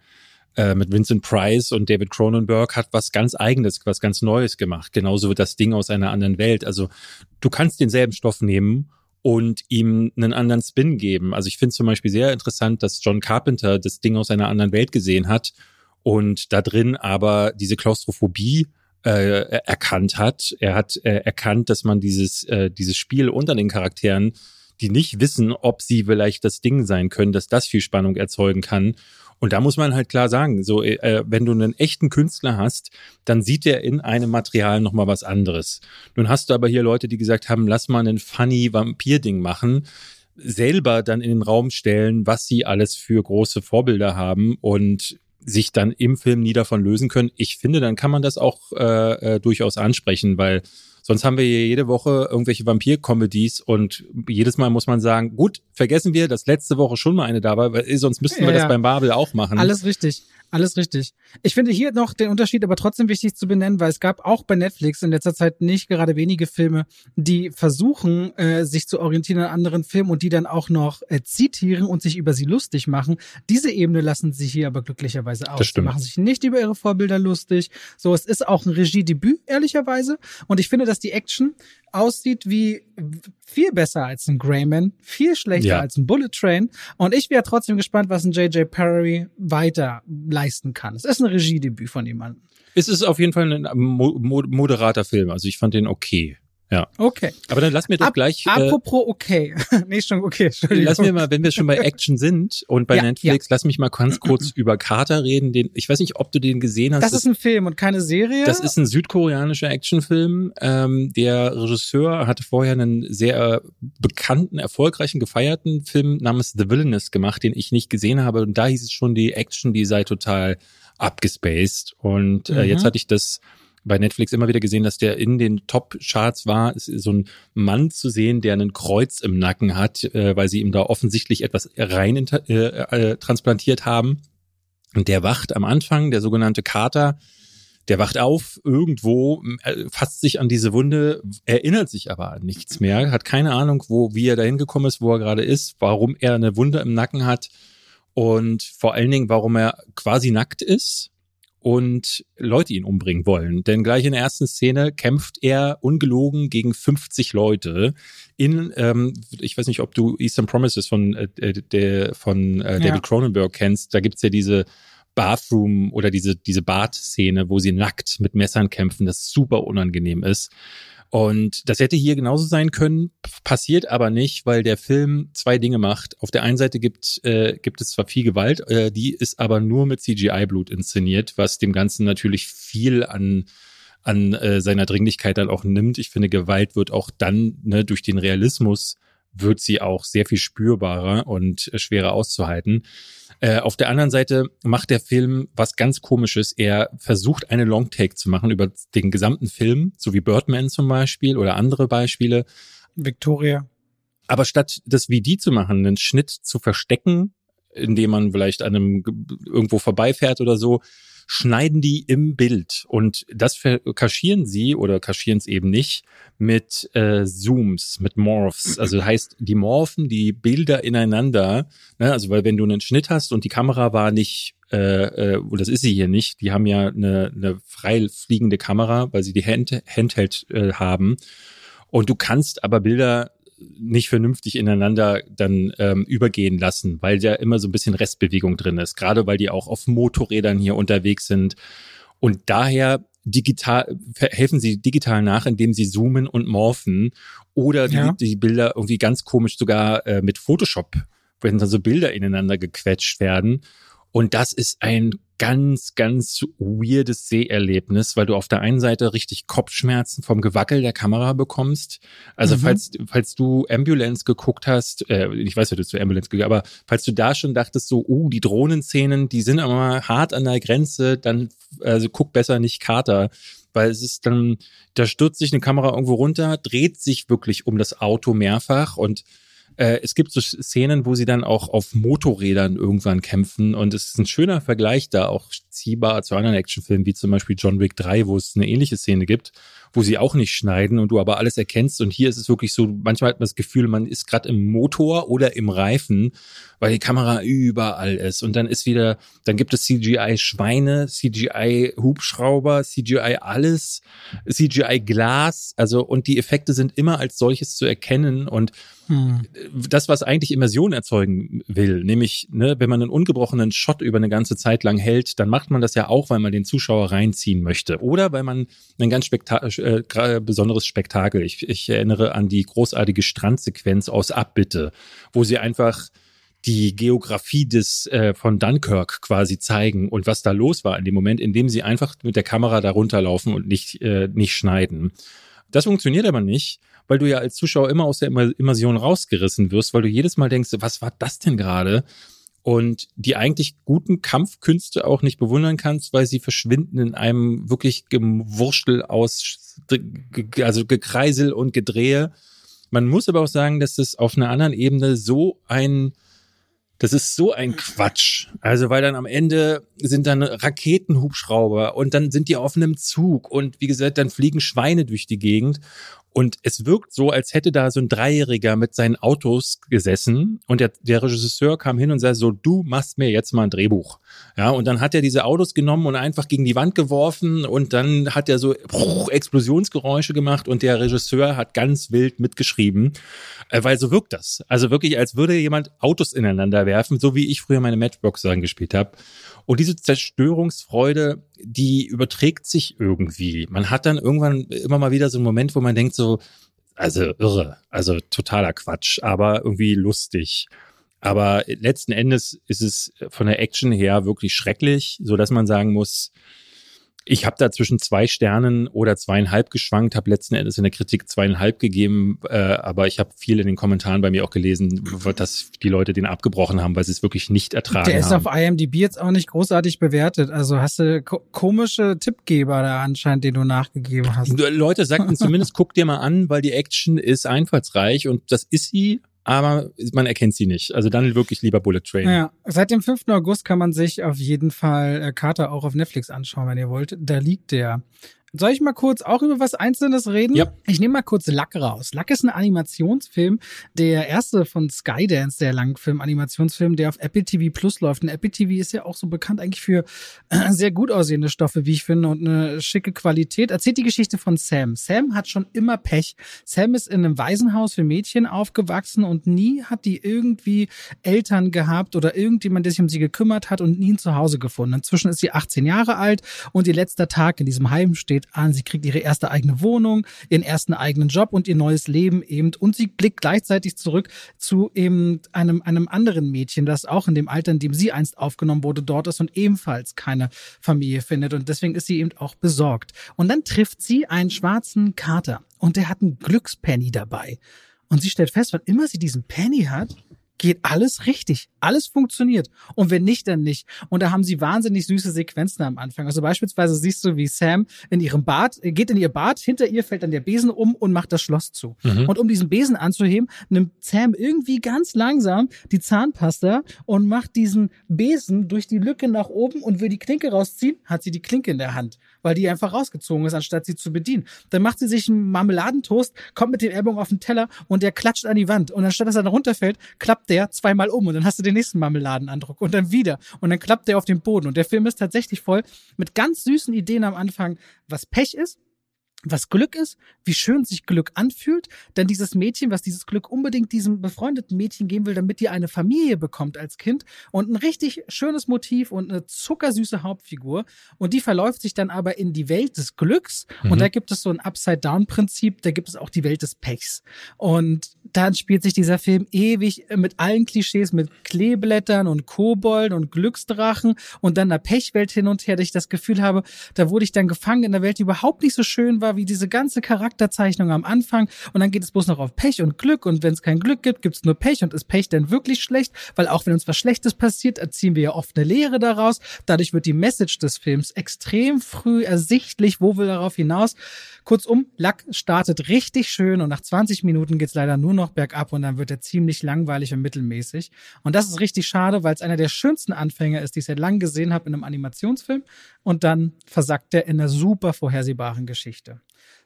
äh, mit Vincent Price und David Cronenberg hat was ganz Eigenes, was ganz Neues gemacht. Genauso wird das Ding aus einer anderen Welt. Also du kannst denselben Stoff nehmen und ihm einen anderen Spin geben. Also ich finde zum Beispiel sehr interessant, dass John Carpenter das Ding aus einer anderen Welt gesehen hat und da drin aber diese Klaustrophobie äh, erkannt hat. Er hat äh, erkannt, dass man dieses, äh, dieses Spiel unter den Charakteren, die nicht wissen, ob sie vielleicht das Ding sein können, dass das viel Spannung erzeugen kann. Und da muss man halt klar sagen, so äh, wenn du einen echten Künstler hast, dann sieht er in einem Material noch mal was anderes. Nun hast du aber hier Leute, die gesagt haben, lass mal einen funny Vampir-Ding machen, selber dann in den Raum stellen, was sie alles für große Vorbilder haben und sich dann im Film nie davon lösen können. Ich finde, dann kann man das auch äh, äh, durchaus ansprechen, weil Sonst haben wir hier jede Woche irgendwelche Vampir-Comedies und jedes Mal muss man sagen, gut, vergessen wir, dass letzte Woche schon mal eine da war, weil sonst müssten wir ja, das beim Babel auch machen. Alles richtig. Alles richtig. Ich finde hier noch den Unterschied aber trotzdem wichtig zu benennen, weil es gab auch bei Netflix in letzter Zeit nicht gerade wenige Filme, die versuchen, äh, sich zu orientieren an anderen Filmen und die dann auch noch äh, zitieren und sich über sie lustig machen. Diese Ebene lassen sie hier aber glücklicherweise aus. Die machen sich nicht über ihre Vorbilder lustig. So, es ist auch ein Regiedebüt, ehrlicherweise. Und ich finde, dass die Action aussieht wie viel besser als ein Greyman, viel schlechter ja. als ein Bullet Train. Und ich wäre trotzdem gespannt, was ein J.J. Perry weiter leisten kann. Es ist ein Regiedebüt von jemandem. Es ist auf jeden Fall ein moderater Film. Also ich fand den okay. Ja. Okay. Aber dann lass mir doch Ab, gleich. Apropos okay. nee, schon okay. Entschuldigung. Lass mir mal, wenn wir schon bei Action sind und bei Ja, Netflix, lass mich mal ganz kurz über Carter reden. Den, ich weiß nicht, ob du den gesehen hast. Das ist ein Film und keine Serie. Das ist ein südkoreanischer Actionfilm. Ähm, der Regisseur hatte vorher einen sehr bekannten, erfolgreichen, gefeierten Film namens The Villainous gemacht, den ich nicht gesehen habe. Und da hieß es schon, die Action, die sei total abgespaced. Und äh, Mhm. jetzt hatte ich das bei Netflix immer wieder gesehen, dass der in den Top-Charts war. Es ist so ein Mann zu sehen, der einen Kreuz im Nacken hat, äh, weil sie ihm da offensichtlich etwas rein äh, äh, transplantiert haben. Und der wacht am Anfang, der sogenannte Kater, der wacht auf irgendwo, äh, fasst sich an diese Wunde, erinnert sich aber an nichts mehr, hat keine Ahnung, wo, wie er dahin gekommen ist, wo er gerade ist, warum er eine Wunde im Nacken hat und vor allen Dingen, warum er quasi nackt ist und Leute ihn umbringen wollen. Denn gleich in der ersten Szene kämpft er ungelogen gegen 50 Leute in, ähm, ich weiß nicht, ob du Eastern Promises von, äh, der, von äh, David Ja. Cronenberg kennst. Da gibt's ja diese Bathroom oder diese, diese Bad-Szene, wo sie nackt mit Messern kämpfen, das super unangenehm ist. Und das hätte hier genauso sein können, passiert aber nicht, weil der Film zwei Dinge macht. Auf der einen Seite gibt, äh, gibt es zwar viel Gewalt, äh, die ist aber nur mit CGI-Blut inszeniert, was dem Ganzen natürlich viel an, an äh, seiner Dringlichkeit dann auch nimmt. Ich finde, Gewalt wird auch dann ne, durch den Realismus wird sie auch sehr viel spürbarer und äh, schwerer auszuhalten. Äh, auf der anderen Seite macht der Film was ganz komisches. Er versucht eine Longtake zu machen über den gesamten Film, so wie Birdman zum Beispiel oder andere Beispiele. Victoria. Aber statt das wie die zu machen, einen Schnitt zu verstecken, indem man vielleicht an einem Ge- irgendwo vorbeifährt oder so, schneiden die im Bild. Und das kaschieren sie oder kaschieren es eben nicht mit äh, Zooms, mit Morphs. Also heißt, die morphen die Bilder ineinander. Ne? Also weil wenn du einen Schnitt hast und die Kamera war nicht, äh, äh, das ist sie hier nicht, die haben ja eine, eine frei fliegende Kamera, weil sie die Hand, Handheld äh, haben. Und du kannst aber Bilder nicht vernünftig ineinander dann ähm, übergehen lassen, weil ja immer so ein bisschen Restbewegung drin ist, gerade weil die auch auf Motorrädern hier unterwegs sind. Und daher digital helfen sie digital nach, indem sie zoomen und morphen oder die, Ja. die Bilder irgendwie ganz komisch sogar äh, mit Photoshop, wenn dann so Bilder ineinander gequetscht werden. Und das ist ein ganz, ganz weirdes Seherlebnis, weil du auf der einen Seite richtig Kopfschmerzen vom Gewackel der Kamera bekommst. Also Mhm. falls, falls du Ambulance geguckt hast, äh, ich weiß du Ambulance geguckt aber falls du da schon dachtest so, uh, die Drohnenszenen, die sind aber hart an der Grenze, dann also guck besser nicht Kater. Weil es ist dann, da stürzt sich eine Kamera irgendwo runter, dreht sich wirklich um das Auto mehrfach und äh, es gibt so Szenen, wo sie dann auch auf Motorrädern irgendwann kämpfen und es ist ein schöner Vergleich da auch ziehbar zu anderen Actionfilmen, wie zum Beispiel John Wick 3, wo es eine ähnliche Szene gibt, wo sie auch nicht schneiden und du aber alles erkennst und hier ist es wirklich so, manchmal hat man das Gefühl, man ist gerade im Motor oder im Reifen, weil die Kamera überall ist und dann ist wieder, dann gibt es CGI Schweine, CGI Hubschrauber, CGI alles, CGI Glas, also und die Effekte sind immer als solches zu erkennen und Hm. das, was eigentlich Immersion erzeugen will, nämlich, ne, wenn man einen ungebrochenen Shot über eine ganze Zeit lang hält, dann macht man das ja auch, weil man den Zuschauer reinziehen möchte. Oder weil man ein ganz spekta äh, besonderes Spektakel. Ich, ich erinnere an die großartige Strandsequenz aus Abbitte, wo sie einfach die Geografie des äh, von Dunkirk quasi zeigen und was da los war in dem Moment, in dem sie einfach mit der Kamera da runterlaufen und nicht äh, nicht schneiden. Das funktioniert aber nicht, weil du ja als Zuschauer immer aus der Immer- Immersion rausgerissen wirst, weil du jedes Mal denkst, was war das denn gerade? Und die eigentlich guten Kampfkünste auch nicht bewundern kannst, weil sie verschwinden in einem wirklich Gewurschtel aus, also Gekreisel und Gedrehe. Man muss aber auch sagen, dass es auf einer anderen Ebene so ein das ist so ein Quatsch. Also, weil dann am Ende sind dann Raketenhubschrauber und dann sind die auf einem Zug und wie gesagt, dann fliegen Schweine durch die Gegend. Und es wirkt so, als hätte da so ein Dreijähriger mit seinen Autos gesessen und der, der Regisseur kam hin und sagte so, du machst mir jetzt mal ein Drehbuch. Ja, und dann hat er diese Autos genommen und einfach gegen die Wand geworfen und dann hat er so Explosionsgeräusche gemacht und der Regisseur hat ganz wild mitgeschrieben, äh, weil so wirkt das. Also wirklich, als würde jemand Autos ineinander werfen, so wie ich früher meine Matchbox-Sachen gespielt habe. Und diese Zerstörungsfreude die überträgt sich irgendwie. Man hat dann irgendwann immer mal wieder so einen Moment, wo man denkt so, also irre, also totaler Quatsch, aber irgendwie lustig. Aber letzten Endes ist es von der Action her wirklich schrecklich, so dass man sagen muss, ich habe da zwischen zwei Sternen oder zweieinhalb geschwankt, habe letzten Endes in der Kritik zweieinhalb gegeben, äh, aber ich habe viel in den Kommentaren bei mir auch gelesen, dass die Leute den abgebrochen haben, weil sie es wirklich nicht ertragen Der ist haben. auf IMDb jetzt auch nicht großartig bewertet. Also hast du ko komische Tippgeber da anscheinend, den du nachgegeben hast. Leute sagten zumindest, guck dir mal an, weil die Action ist einfallsreich und das ist sie, aber man erkennt sie nicht. Also dann wirklich lieber Bullet Train. Ja, seit dem 5. August kann man sich auf jeden Fall äh, Carter auch auf Netflix anschauen, wenn ihr wollt. Da liegt der. Soll ich mal kurz auch über was Einzelnes reden? Ja. Ich nehme mal kurz Luck raus. Luck ist ein Animationsfilm, der erste von Skydance, der Langfilm-Animationsfilm, der auf Apple TV Plus läuft. Und Apple TV ist ja auch so bekannt eigentlich für äh, sehr gut aussehende Stoffe, wie ich finde, und eine schicke Qualität. Erzählt die Geschichte von Sam. Sam hat schon immer Pech. Sam ist in einem Waisenhaus für Mädchen aufgewachsen und nie hat die irgendwie Eltern gehabt oder irgendjemand, der sich um sie gekümmert hat und nie ein Zuhause gefunden. Inzwischen ist sie 18 Jahre alt und ihr letzter Tag in diesem Heim steht an. Sie kriegt ihre erste eigene Wohnung, ihren ersten eigenen Job und ihr neues Leben eben. Und sie blickt gleichzeitig zurück zu eben einem, einem anderen Mädchen, das auch in dem Alter, in dem sie einst aufgenommen wurde, dort ist und ebenfalls keine Familie findet. Und deswegen ist sie eben auch besorgt. Und dann trifft sie einen schwarzen Kater und der hat einen Glückspenny dabei. Und sie stellt fest, wann immer sie diesen Penny hat, geht alles richtig. Alles funktioniert. Und wenn nicht, dann nicht. Und da haben sie wahnsinnig süße Sequenzen am Anfang. Also beispielsweise siehst du, wie Sam in ihrem Bad, äh, geht in ihr Bad, hinter ihr fällt dann der Besen um und macht das Schloss zu. Mhm. Und um diesen Besen anzuheben, nimmt Sam irgendwie ganz langsam die Zahnpasta und macht diesen Besen durch die Lücke nach oben und will die Klinke rausziehen, hat sie die Klinke in der Hand, weil die einfach rausgezogen ist, anstatt sie zu bedienen. Dann macht sie sich einen Marmeladentoast, kommt mit dem Ellbogen auf den Teller und der klatscht an die Wand. Und anstatt dass er runterfällt, klappt der zweimal um und dann hast du den nächsten Marmeladenandruck und dann wieder und dann klappt der auf den Boden. Und der Film ist tatsächlich voll mit ganz süßen Ideen am Anfang, was Pech ist, was Glück ist, wie schön sich Glück anfühlt, denn dieses Mädchen, was dieses Glück unbedingt diesem befreundeten Mädchen geben will, damit die eine Familie bekommt als Kind und ein richtig schönes Motiv und eine zuckersüße Hauptfigur. Und die verläuft sich dann aber in die Welt des Glücks. Mhm. und da gibt es so ein Upside-Down-Prinzip, da gibt es auch die Welt des Pechs. Und dann spielt sich dieser Film ewig mit allen Klischees, mit Kleeblättern und Kobolden und Glücksdrachen und dann einer Pechwelt hin und her, dass ich das Gefühl habe, da wurde ich dann gefangen in einer Welt, die überhaupt nicht so schön war wie diese ganze Charakterzeichnung am Anfang und dann geht es bloß noch auf Pech und Glück und wenn es kein Glück gibt, gibt es nur Pech und ist Pech denn wirklich schlecht, weil auch wenn uns was Schlechtes passiert, erziehen wir ja oft eine Lehre daraus. Dadurch wird die Message des Films extrem früh ersichtlich, wo will darauf hinaus. Kurzum, Lack startet richtig schön und nach 20 Minuten geht's leider nur noch bergab und dann wird er ziemlich langweilig und mittelmäßig. Und das ist richtig schade, weil es einer der schönsten Anfänge ist, die ich seit langem gesehen habe in einem Animationsfilm. Und dann versackt er in einer super vorhersehbaren Geschichte.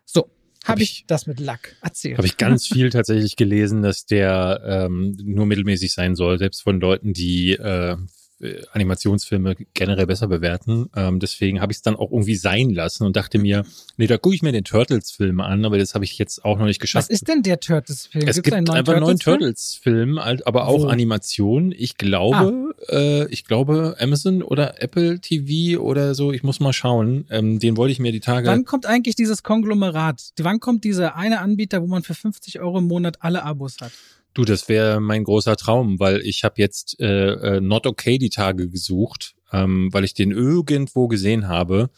So, habe Hab ich, das mit Lack erzählt. Habe ich ganz viel tatsächlich gelesen, dass der ähm, nur mittelmäßig sein soll, selbst von Leuten, die äh, Animationsfilme generell besser bewerten. Ähm, deswegen habe ich es dann auch irgendwie sein lassen und dachte mir, nee, da gucke ich mir den Turtles-Film an, aber das habe ich jetzt auch noch nicht geschafft. Was ist denn der Turtles-Film? es Gibt's gibt einen neuen einfach einen neuen Turtles-Film? Aber auch Wo? Animation. Ich glaube, äh, ich glaube Amazon oder Apple TV oder so. Ich muss mal schauen. Ähm, den wollte ich mir die Tage. Wann kommt eigentlich dieses Konglomerat? Wann kommt dieser eine Anbieter, wo man für 50 Euro im Monat alle Abos hat? Du, das wäre mein großer Traum, weil ich habe jetzt äh, äh, Not Okay die Tage gesucht, ähm, weil ich den irgendwo gesehen habe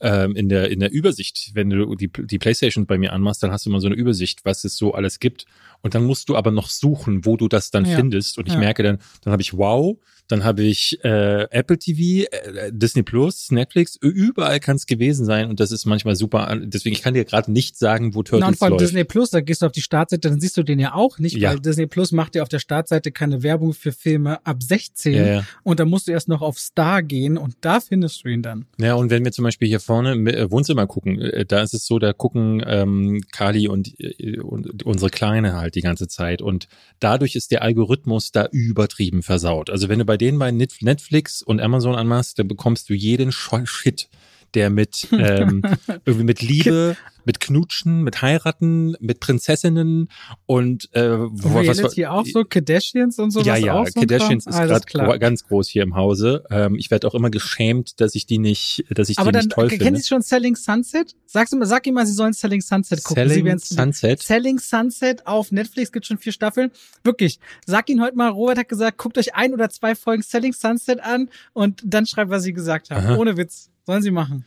ähm, in der in der Übersicht. Wenn du die die PlayStation bei mir anmachst, dann hast du immer so eine Übersicht, was es so alles gibt. Und dann musst du aber noch suchen, wo du das dann Ja. findest. Und ich Ja. merke dann, dann habe ich Wow, dann habe ich äh, Apple TV, äh, Disney Plus, Netflix. Überall kann es gewesen sein. Und das ist manchmal super. Deswegen ich kann dir gerade nicht sagen, wo Na, und Turtles vor allem läuft. Disney Plus, da gehst du auf die Startseite, dann siehst du den ja auch nicht, Ja. weil Disney Plus macht ja auf der Startseite keine Werbung für Filme ab 16. ja, ja. Und da musst du erst noch auf Star gehen und da findest du ihn dann. Ja, und wenn wir zum Beispiel hier vorne im äh, Wohnzimmer gucken, äh, da ist es so, da gucken ähm, Kali und, äh, und unsere Kleine halt die ganze Zeit. Und dadurch ist der Algorithmus da übertrieben versaut. Also wenn du bei denen bei Net- Netflix und Amazon anmachst, dann bekommst du jeden Shit. Der mit ähm, irgendwie mit Liebe, mit Knutschen, mit Heiraten, mit Prinzessinnen und äh, wo, Reality was, auch so Kardashians und sowas Ja, ja, auch so Kardashians ist gerade ganz groß hier im Hause. Ähm, ich werde auch immer geschämt, dass ich die nicht, dass ich Aber die dann, nicht toll kennen finde. Sie schon Selling Sunset? Sagst du mal, sag ihm mal, Sie sollen Selling Sunset gucken. Selling Sunset. Selling Sunset auf Netflix gibt schon vier Staffeln. Wirklich. Sag ihn heute mal, Robert hat gesagt, guckt euch ein oder zwei Folgen Selling Sunset an und dann schreibt, was Sie gesagt haben. Aha. Ohne Witz. Sollen Sie machen.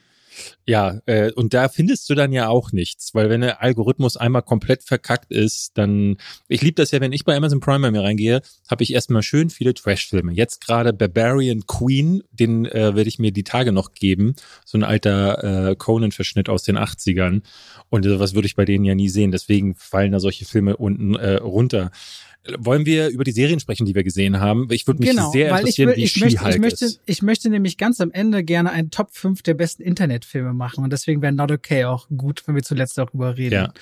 Ja, äh, und da findest du dann ja auch nichts, weil wenn der Algorithmus einmal komplett verkackt ist, dann, ich liebe das ja, wenn ich bei Amazon Prime mir reingehe, habe ich erstmal schön viele Trash-Filme. Jetzt gerade Barbarian Queen, den äh, werde ich mir die Tage noch geben, so ein alter äh, Conan-Verschnitt aus den 80ern und sowas würde ich bei denen ja nie sehen, deswegen fallen da solche Filme unten äh, runter. Wollen wir über die Serien sprechen, die wir gesehen haben? Ich würde mich genau, sehr interessieren, will, wie ich möchte, ich möchte, ist. Ich möchte nämlich ganz am Ende gerne einen Top 5 der besten Internetfilme machen und deswegen wäre Not Okay auch gut, wenn wir zuletzt darüber reden. Ja.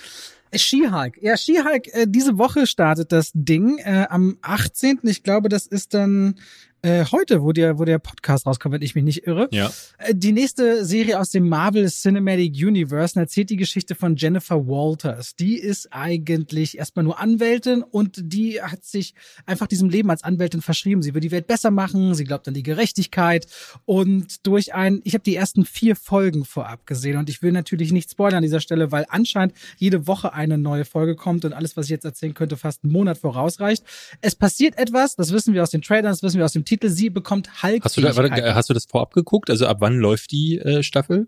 She-Hulk. Ja, She-Hulk, äh, diese Woche startet das Ding äh, am 18. Ich glaube, das ist dann äh, heute, wo der, wo der Podcast rauskommt, wenn ich mich nicht irre. Ja. Äh, die nächste Serie aus dem Marvel Cinematic Universe erzählt die Geschichte von Jennifer Walters. Die ist eigentlich erstmal nur Anwältin und die hat sich einfach diesem Leben als Anwältin verschrieben. Sie will die Welt besser machen, sie glaubt an die Gerechtigkeit und durch ein, ich habe die ersten vier Folgen vorab gesehen und ich will natürlich nicht spoilern an dieser Stelle, weil anscheinend jede Woche eine neue Folge kommt und alles, was ich jetzt erzählen könnte, fast einen Monat vorausreicht. Es passiert etwas, das wissen wir aus den Trailern, das wissen wir aus dem Titel, sie bekommt Hulk. Hast du, da, warte, hast du das vorab geguckt? Also ab wann läuft die äh, Staffel?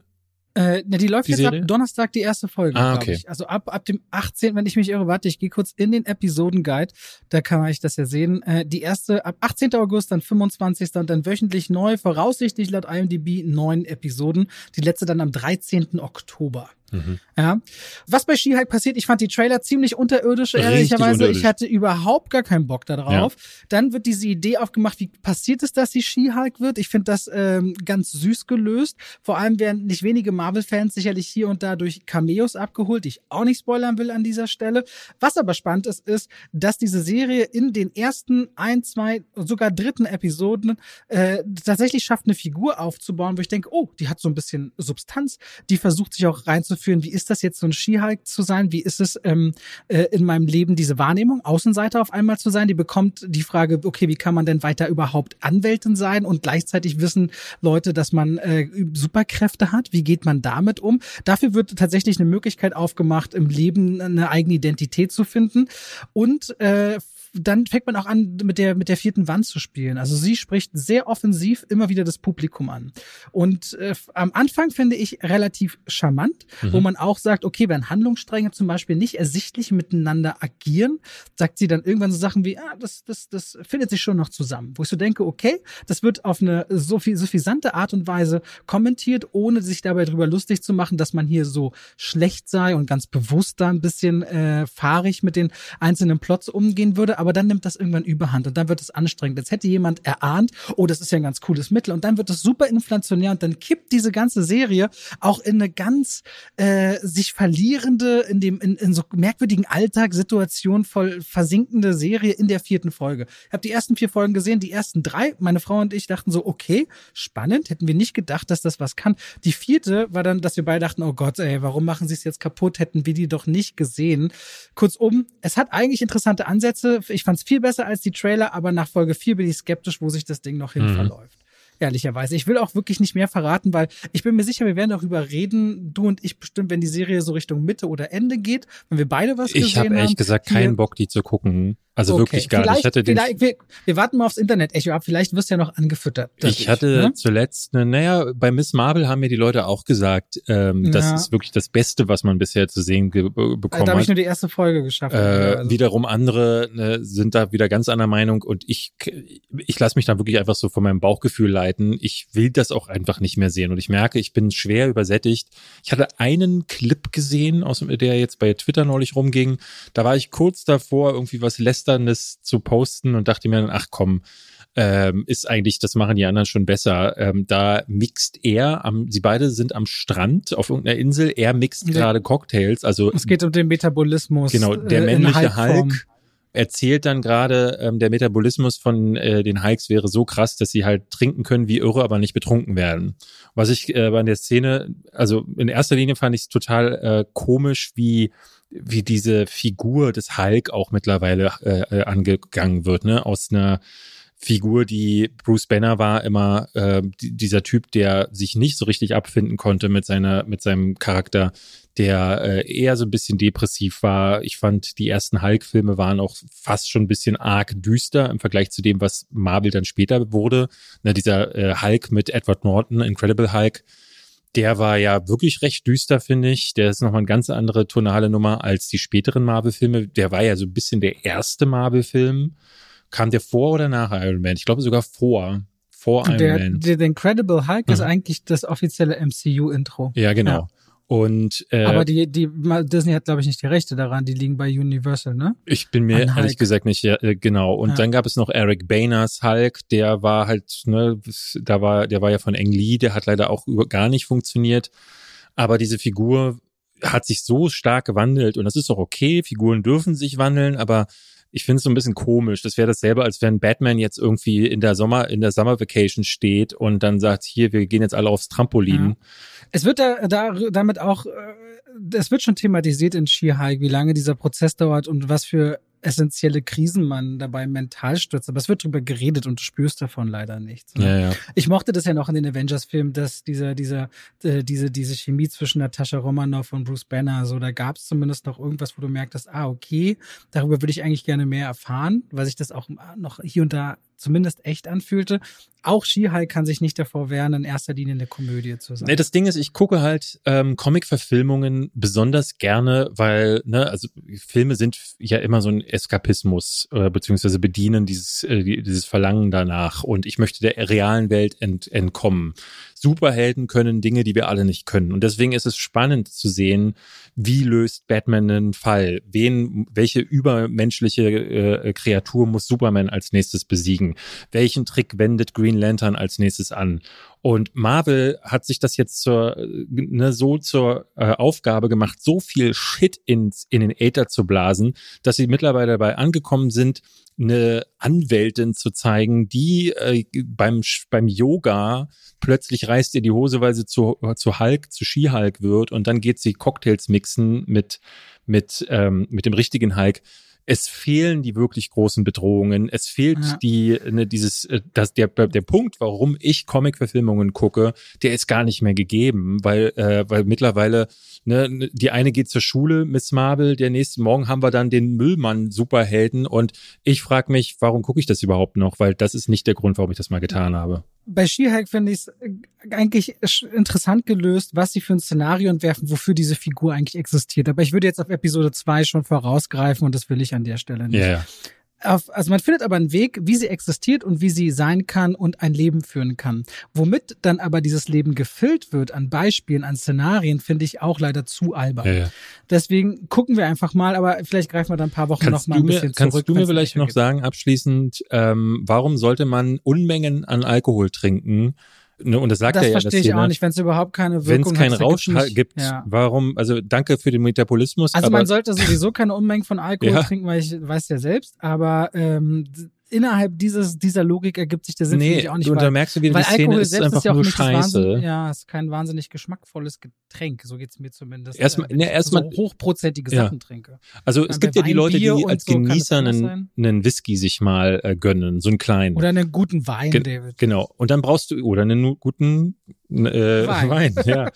Äh, ne, die läuft die jetzt Serie? ab Donnerstag die erste Folge, ah, okay. ich. Also ab, ab dem 18., wenn ich mich irre, warte, ich gehe kurz in den Episodenguide, da kann man ich das ja sehen. Äh, die erste ab 18. August, dann 25. und dann wöchentlich neu, voraussichtlich laut IMDb neun Episoden. Die letzte dann am 13. Oktober. Mhm. Ja. Was bei She-Hulk passiert, ich fand die Trailer ziemlich unterirdisch, ehrlicherweise. Unterirdisch. Ich hatte überhaupt gar keinen Bock darauf. Ja. Dann wird diese Idee aufgemacht, wie passiert es, dass sie She-Hulk wird? Ich finde das ähm, ganz süß gelöst. Vor allem werden nicht wenige Marvel-Fans sicherlich hier und da durch Cameos abgeholt, die ich auch nicht spoilern will an dieser Stelle. Was aber spannend ist, ist, dass diese Serie in den ersten ein, zwei, sogar dritten Episoden äh, tatsächlich schafft, eine Figur aufzubauen, wo ich denke, oh, die hat so ein bisschen Substanz, die versucht sich auch reinzufinden führen, wie ist das jetzt so ein Skihike zu sein? Wie ist es ähm, äh, in meinem Leben, diese Wahrnehmung, Außenseiter auf einmal zu sein? Die bekommt die Frage, okay, wie kann man denn weiter überhaupt Anwältin sein und gleichzeitig wissen Leute, dass man äh, Superkräfte hat? Wie geht man damit um? Dafür wird tatsächlich eine Möglichkeit aufgemacht, im Leben eine eigene Identität zu finden und äh, dann fängt man auch an, mit der, mit der vierten Wand zu spielen. Also sie spricht sehr offensiv immer wieder das Publikum an. Und äh, am Anfang finde ich relativ charmant, mhm. wo man auch sagt, okay, wenn Handlungsstränge zum Beispiel nicht ersichtlich miteinander agieren, sagt sie dann irgendwann so Sachen wie, ah, das, das, das findet sich schon noch zusammen. Wo ich so denke, okay, das wird auf eine so viel, suffisante Art und Weise kommentiert, ohne sich dabei drüber lustig zu machen, dass man hier so schlecht sei und ganz bewusst da ein bisschen äh, fahrig mit den einzelnen Plots umgehen würde aber dann nimmt das irgendwann überhand und dann wird es anstrengend. Jetzt hätte jemand erahnt, oh, das ist ja ein ganz cooles Mittel und dann wird es super inflationär und dann kippt diese ganze Serie auch in eine ganz äh, sich verlierende, in dem in, in so merkwürdigen Alltagssituation voll versinkende Serie in der vierten Folge. Ich habe die ersten vier Folgen gesehen, die ersten drei, meine Frau und ich dachten so, okay, spannend, hätten wir nicht gedacht, dass das was kann. Die vierte war dann, dass wir beide dachten, oh Gott, ey, warum machen sie es jetzt kaputt? Hätten wir die doch nicht gesehen. Kurzum, es hat eigentlich interessante Ansätze ich fand es viel besser als die Trailer, aber nach Folge 4 bin ich skeptisch, wo sich das Ding noch hin mhm. verläuft ehrlicherweise. Ich will auch wirklich nicht mehr verraten, weil ich bin mir sicher, wir werden darüber reden, du und ich bestimmt, wenn die Serie so Richtung Mitte oder Ende geht, wenn wir beide was ich gesehen hab haben. Ich habe ehrlich gesagt keinen Bock, die zu gucken. Also okay. wirklich gar vielleicht, nicht. Ich hatte den wir, wir, warten mal aufs Internet-Echo ab. Vielleicht wirst du ja noch angefüttert. Ich hatte ne? zuletzt, ne, naja, bei Miss Marvel haben mir die Leute auch gesagt, ähm, ja. das ist wirklich das Beste, was man bisher zu sehen bekommen hat. Da habe ich nur die erste Folge geschafft. Äh, also. Wiederum andere ne, sind da wieder ganz anderer Meinung und ich, ich lasse mich da wirklich einfach so von meinem Bauchgefühl leiten. Ich will das auch einfach nicht mehr sehen und ich merke, ich bin schwer übersättigt. Ich hatte einen Clip gesehen, aus, der jetzt bei Twitter neulich rumging. Da war ich kurz davor, irgendwie was Lästerndes zu posten und dachte mir dann, ach komm, ähm, ist eigentlich, das machen die anderen schon besser. Ähm, da mixt er, am, sie beide sind am Strand auf irgendeiner Insel, er mixt gerade Cocktails. Also es geht um den Metabolismus. Genau, der männliche Hulk erzählt dann gerade, ähm, der Metabolismus von äh, den Hikes wäre so krass, dass sie halt trinken können wie irre, aber nicht betrunken werden. Was ich äh, bei der Szene, also in erster Linie fand ich es total äh, komisch, wie wie diese Figur des Hulk auch mittlerweile äh, äh angegangen wird, ne? Aus einer Figur, die Bruce Banner war, immer äh, dieser Typ, der sich nicht so richtig abfinden konnte mit seiner, mit seinem Charakter, der äh, eher so ein bisschen depressiv war. Ich fand, die ersten Hulk-Filme waren auch fast schon ein bisschen arg düster im Vergleich zu dem, was Marvel dann später wurde. Na, dieser äh, Hulk mit Edward Norton, Incredible Hulk, der war ja wirklich recht düster, finde ich. Der ist nochmal eine ganz andere tonale Nummer als die späteren Marvel-Filme. Der war ja so ein bisschen der erste Marvel-Film. Kam der vor oder nach Iron Man? Ich glaube sogar vor. Vor Iron der, Man. Der, der Incredible Hulk mhm. ist eigentlich das offizielle MCU-Intro. Ja, genau. Ja. Und, äh, Aber die, die Disney hat, glaube ich, nicht die Rechte daran, die liegen bei Universal, ne? Ich bin mir An ehrlich Hulk. gesagt nicht ja, äh, genau. Und ja. dann gab es noch Eric Boehner's Hulk, der war halt, ne, da war, der war ja von Eng Lee, der hat leider auch über, gar nicht funktioniert. Aber diese Figur hat sich so stark gewandelt und das ist auch okay. Figuren dürfen sich wandeln, aber ich finde es so ein bisschen komisch. Das wäre dasselbe, als wenn Batman jetzt irgendwie in der Sommer, in der Summer Vacation steht und dann sagt, hier, wir gehen jetzt alle aufs Trampolin. Ja. Es wird da, da damit auch, äh, es wird schon thematisiert in She-High, wie lange dieser Prozess dauert und was für essentielle Krisen man dabei mental stürzt. Aber es wird drüber geredet und du spürst davon leider nichts. Ne? Ja, ja. Ich mochte das ja noch in den Avengers-Filmen, dass dieser, dieser, äh, diese, diese Chemie zwischen Natascha Romanoff und Bruce Banner, so da gab es zumindest noch irgendwas, wo du merktest, ah, okay, darüber würde ich eigentlich gerne mehr erfahren, weil sich das auch noch hier und da zumindest echt anfühlte. Auch She-Hulk kann sich nicht davor wehren, in erster Linie eine Komödie zu sein. Nee, das Ding ist, ich gucke halt ähm, Comic-Verfilmungen besonders gerne, weil, ne, also Filme sind ja immer so ein Eskapismus, äh, beziehungsweise bedienen dieses, äh, dieses Verlangen danach. Und ich möchte der realen Welt ent, entkommen. Superhelden können Dinge, die wir alle nicht können. Und deswegen ist es spannend zu sehen, wie löst Batman einen Fall? Wen, welche übermenschliche äh, Kreatur muss Superman als nächstes besiegen? Welchen Trick wendet Green Lantern als nächstes an? Und Marvel hat sich das jetzt zur, ne, so zur äh, Aufgabe gemacht, so viel Shit ins, in den Äther zu blasen, dass sie mittlerweile dabei angekommen sind, eine Anwältin zu zeigen, die äh, beim, beim Yoga plötzlich reißt ihr die Hose, weil sie zu, zu Hulk, zu Ski-Hulk wird und dann geht sie Cocktails mixen mit, mit, ähm, mit dem richtigen Hulk es fehlen die wirklich großen Bedrohungen. Es fehlt ja. die, ne, dieses, äh, das, der, der Punkt, warum ich Comic-Verfilmungen gucke, der ist gar nicht mehr gegeben, weil, äh, weil mittlerweile, ne, die eine geht zur Schule, Miss Marvel, der nächste Morgen haben wir dann den Müllmann-Superhelden und ich frage mich, warum gucke ich das überhaupt noch? Weil das ist nicht der Grund, warum ich das mal getan habe bei She-Hulk finde ich es äh, eigentlich interessant gelöst, was sie für ein Szenario entwerfen, wofür diese Figur eigentlich existiert. Aber ich würde jetzt auf Episode 2 schon vorausgreifen und das will ich an der Stelle nicht. Yeah auf, also man findet aber einen Weg, wie sie existiert und wie sie sein kann und ein Leben führen kann. Womit dann aber dieses Leben gefüllt wird an Beispielen, an Szenarien, finde ich auch leider zu albern. Ja, ja. Deswegen gucken wir einfach mal, aber vielleicht greifen wir dann ein paar Wochen kannst noch mal ein bisschen mir, zurück. Kannst du mir vielleicht noch sagen, abschließend, ähm, warum sollte man Unmengen an Alkohol trinken, Ne, und das sagt das er ja. Das verstehe ich auch nicht, wenn es überhaupt keine Wirkung. Wenn es keinen Rausch gibt, ja. warum, also danke für den Metabolismus. Also man sollte sowieso keine Unmengen von Alkohol ja. trinken, weil ich weiß ja selbst, aber ähm, innerhalb dieses, dieser Logik ergibt sich der Sinn nee, auch nicht. Und da merkst du wieder, die Szene ist einfach ist ja nur scheiße. ja, ist kein wahnsinnig geschmackvolles Getränk. So geht's mir zumindest. Erstmal, äh, ne, erstmal. So hochprozentige ja. Sachen trinke. Also es gibt ja die Leute, die als so Genießer einen, einen Whisky sich mal äh, gönnen, so einen kleinen. Oder einen guten Wein, Ge David. Genau. Und dann brauchst du, oder einen guten äh, Wein. Wein, ja.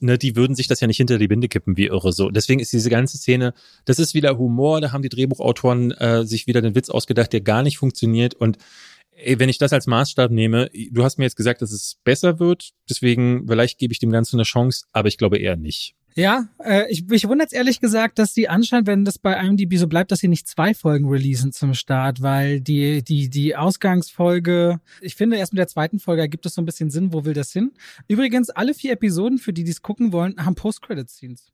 ne, die würden sich das ja nicht hinter die Binde kippen wie irre so. Deswegen ist diese ganze Szene, das ist wieder Humor, da haben die Drehbuchautoren äh, sich wieder den Witz ausgedacht, der gar nicht funktioniert und ey, wenn ich das als Maßstab nehme, du hast mir jetzt gesagt, dass es besser wird, deswegen vielleicht gebe ich dem Ganzen eine Chance, aber ich glaube eher nicht. Ja, äh, ich, mich wundert ehrlich gesagt, dass die anscheinend, wenn das bei IMDb so bleibt, dass sie nicht zwei Folgen releasen zum Start, weil die, die, die Ausgangsfolge, ich finde, erst mit der zweiten Folge ergibt es so ein bisschen Sinn, wo will das hin? Übrigens, alle vier Episoden, für die die es gucken wollen, haben Post-Credit-Scenes.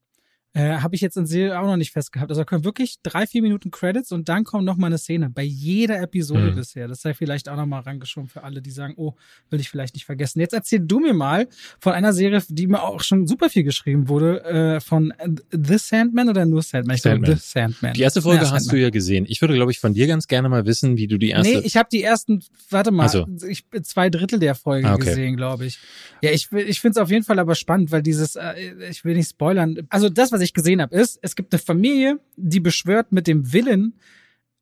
Äh, Habe ich jetzt in Serie auch noch nicht festgehabt. Also da können wirklich drei, vier Minuten Credits und dann kommt noch mal eine Szene. Bei jeder Episode mhm. bisher. Das sei vielleicht auch noch mal rangeschoben für alle, die sagen, oh, will ich vielleicht nicht vergessen. Jetzt erzähl du mir mal von einer Serie, die mir auch schon super viel geschrieben wurde, äh, von The Sandman oder nur Sandman? Ich Sandman. Glaube, The Sandman. Die erste Folge ja, hast Sandman. du ja gesehen. Ich würde, glaube ich, von dir ganz gerne mal wissen, wie du die erste... Nee, ich habe die ersten, warte mal, also. ich zwei Drittel der Folge ah, okay. gesehen, glaube ich. Ja, ich, ich finde es auf jeden Fall aber spannend, weil dieses, äh, ich will nicht spoilern. Also das, was ich gesehen habe, ist, es gibt eine Familie, die beschwört mit dem Willen,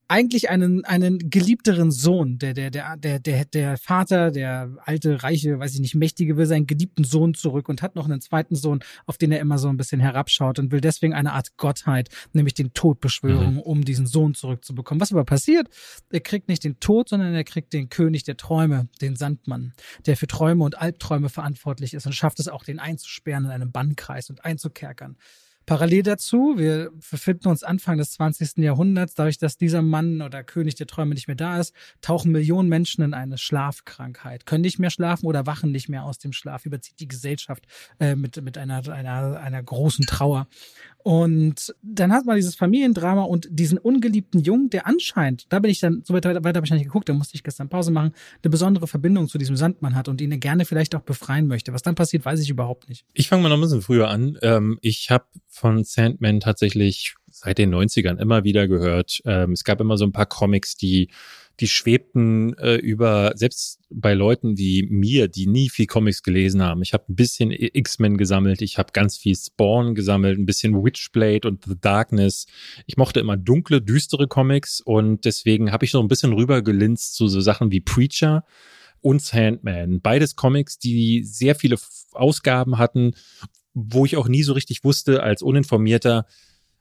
eigentlich einen, einen geliebteren Sohn. Der, der, der, der, der, der Vater, der alte, reiche, weiß ich nicht, mächtige, will seinen geliebten Sohn zurück und hat noch einen zweiten Sohn, auf den er immer so ein bisschen herabschaut und will deswegen eine Art Gottheit, nämlich den Tod beschwören, mhm. um diesen Sohn zurückzubekommen. Was aber passiert? Er kriegt nicht den Tod, sondern er kriegt den König der Träume, den Sandmann, der für Träume und Albträume verantwortlich ist und schafft es auch, den einzusperren in einem Bannkreis und einzukerkern. Parallel dazu, wir befinden uns Anfang des 20. Jahrhunderts, dadurch, dass dieser Mann oder König der Träume nicht mehr da ist, tauchen Millionen Menschen in eine Schlafkrankheit, können nicht mehr schlafen oder wachen nicht mehr aus dem Schlaf, überzieht die Gesellschaft äh, mit, mit einer, einer, einer großen Trauer. Und dann hat man dieses Familiendrama und diesen ungeliebten Jungen, der anscheinend, da bin ich dann, so weit, weiter habe ich nicht geguckt, da musste ich gestern Pause machen, eine besondere Verbindung zu diesem Sandmann hat und ihn gerne vielleicht auch befreien möchte. Was dann passiert, weiß ich überhaupt nicht. Ich fange mal noch ein bisschen früher an. Ähm, ich habe von Sandman tatsächlich seit den 90ern immer wieder gehört. Ähm, es gab immer so ein paar Comics, die die schwebten äh, über, selbst bei Leuten wie mir, die nie viel Comics gelesen haben. Ich habe ein bisschen X-Men gesammelt, ich habe ganz viel Spawn gesammelt, ein bisschen Witchblade und The Darkness. Ich mochte immer dunkle, düstere Comics und deswegen habe ich so ein bisschen rübergelinst zu so Sachen wie Preacher und Sandman. Beides Comics, die sehr viele Ausgaben hatten, wo ich auch nie so richtig wusste als Uninformierter,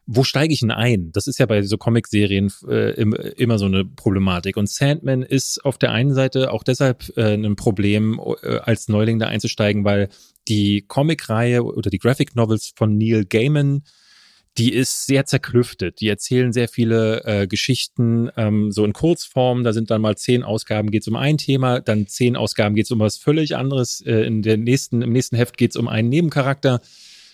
wo steige ich denn ein? Das ist ja bei so Comic-Serien äh, immer so eine Problematik. Und Sandman ist auf der einen Seite auch deshalb äh, ein Problem, äh, als Neuling da einzusteigen, weil die Comic-Reihe oder die Graphic Novels von Neil Gaiman, die ist sehr zerklüftet. Die erzählen sehr viele äh, Geschichten ähm, so in Kurzform. Da sind dann mal zehn Ausgaben geht es um ein Thema, dann zehn Ausgaben geht es um was völlig anderes. Äh, in der nächsten, im nächsten Heft geht es um einen Nebencharakter.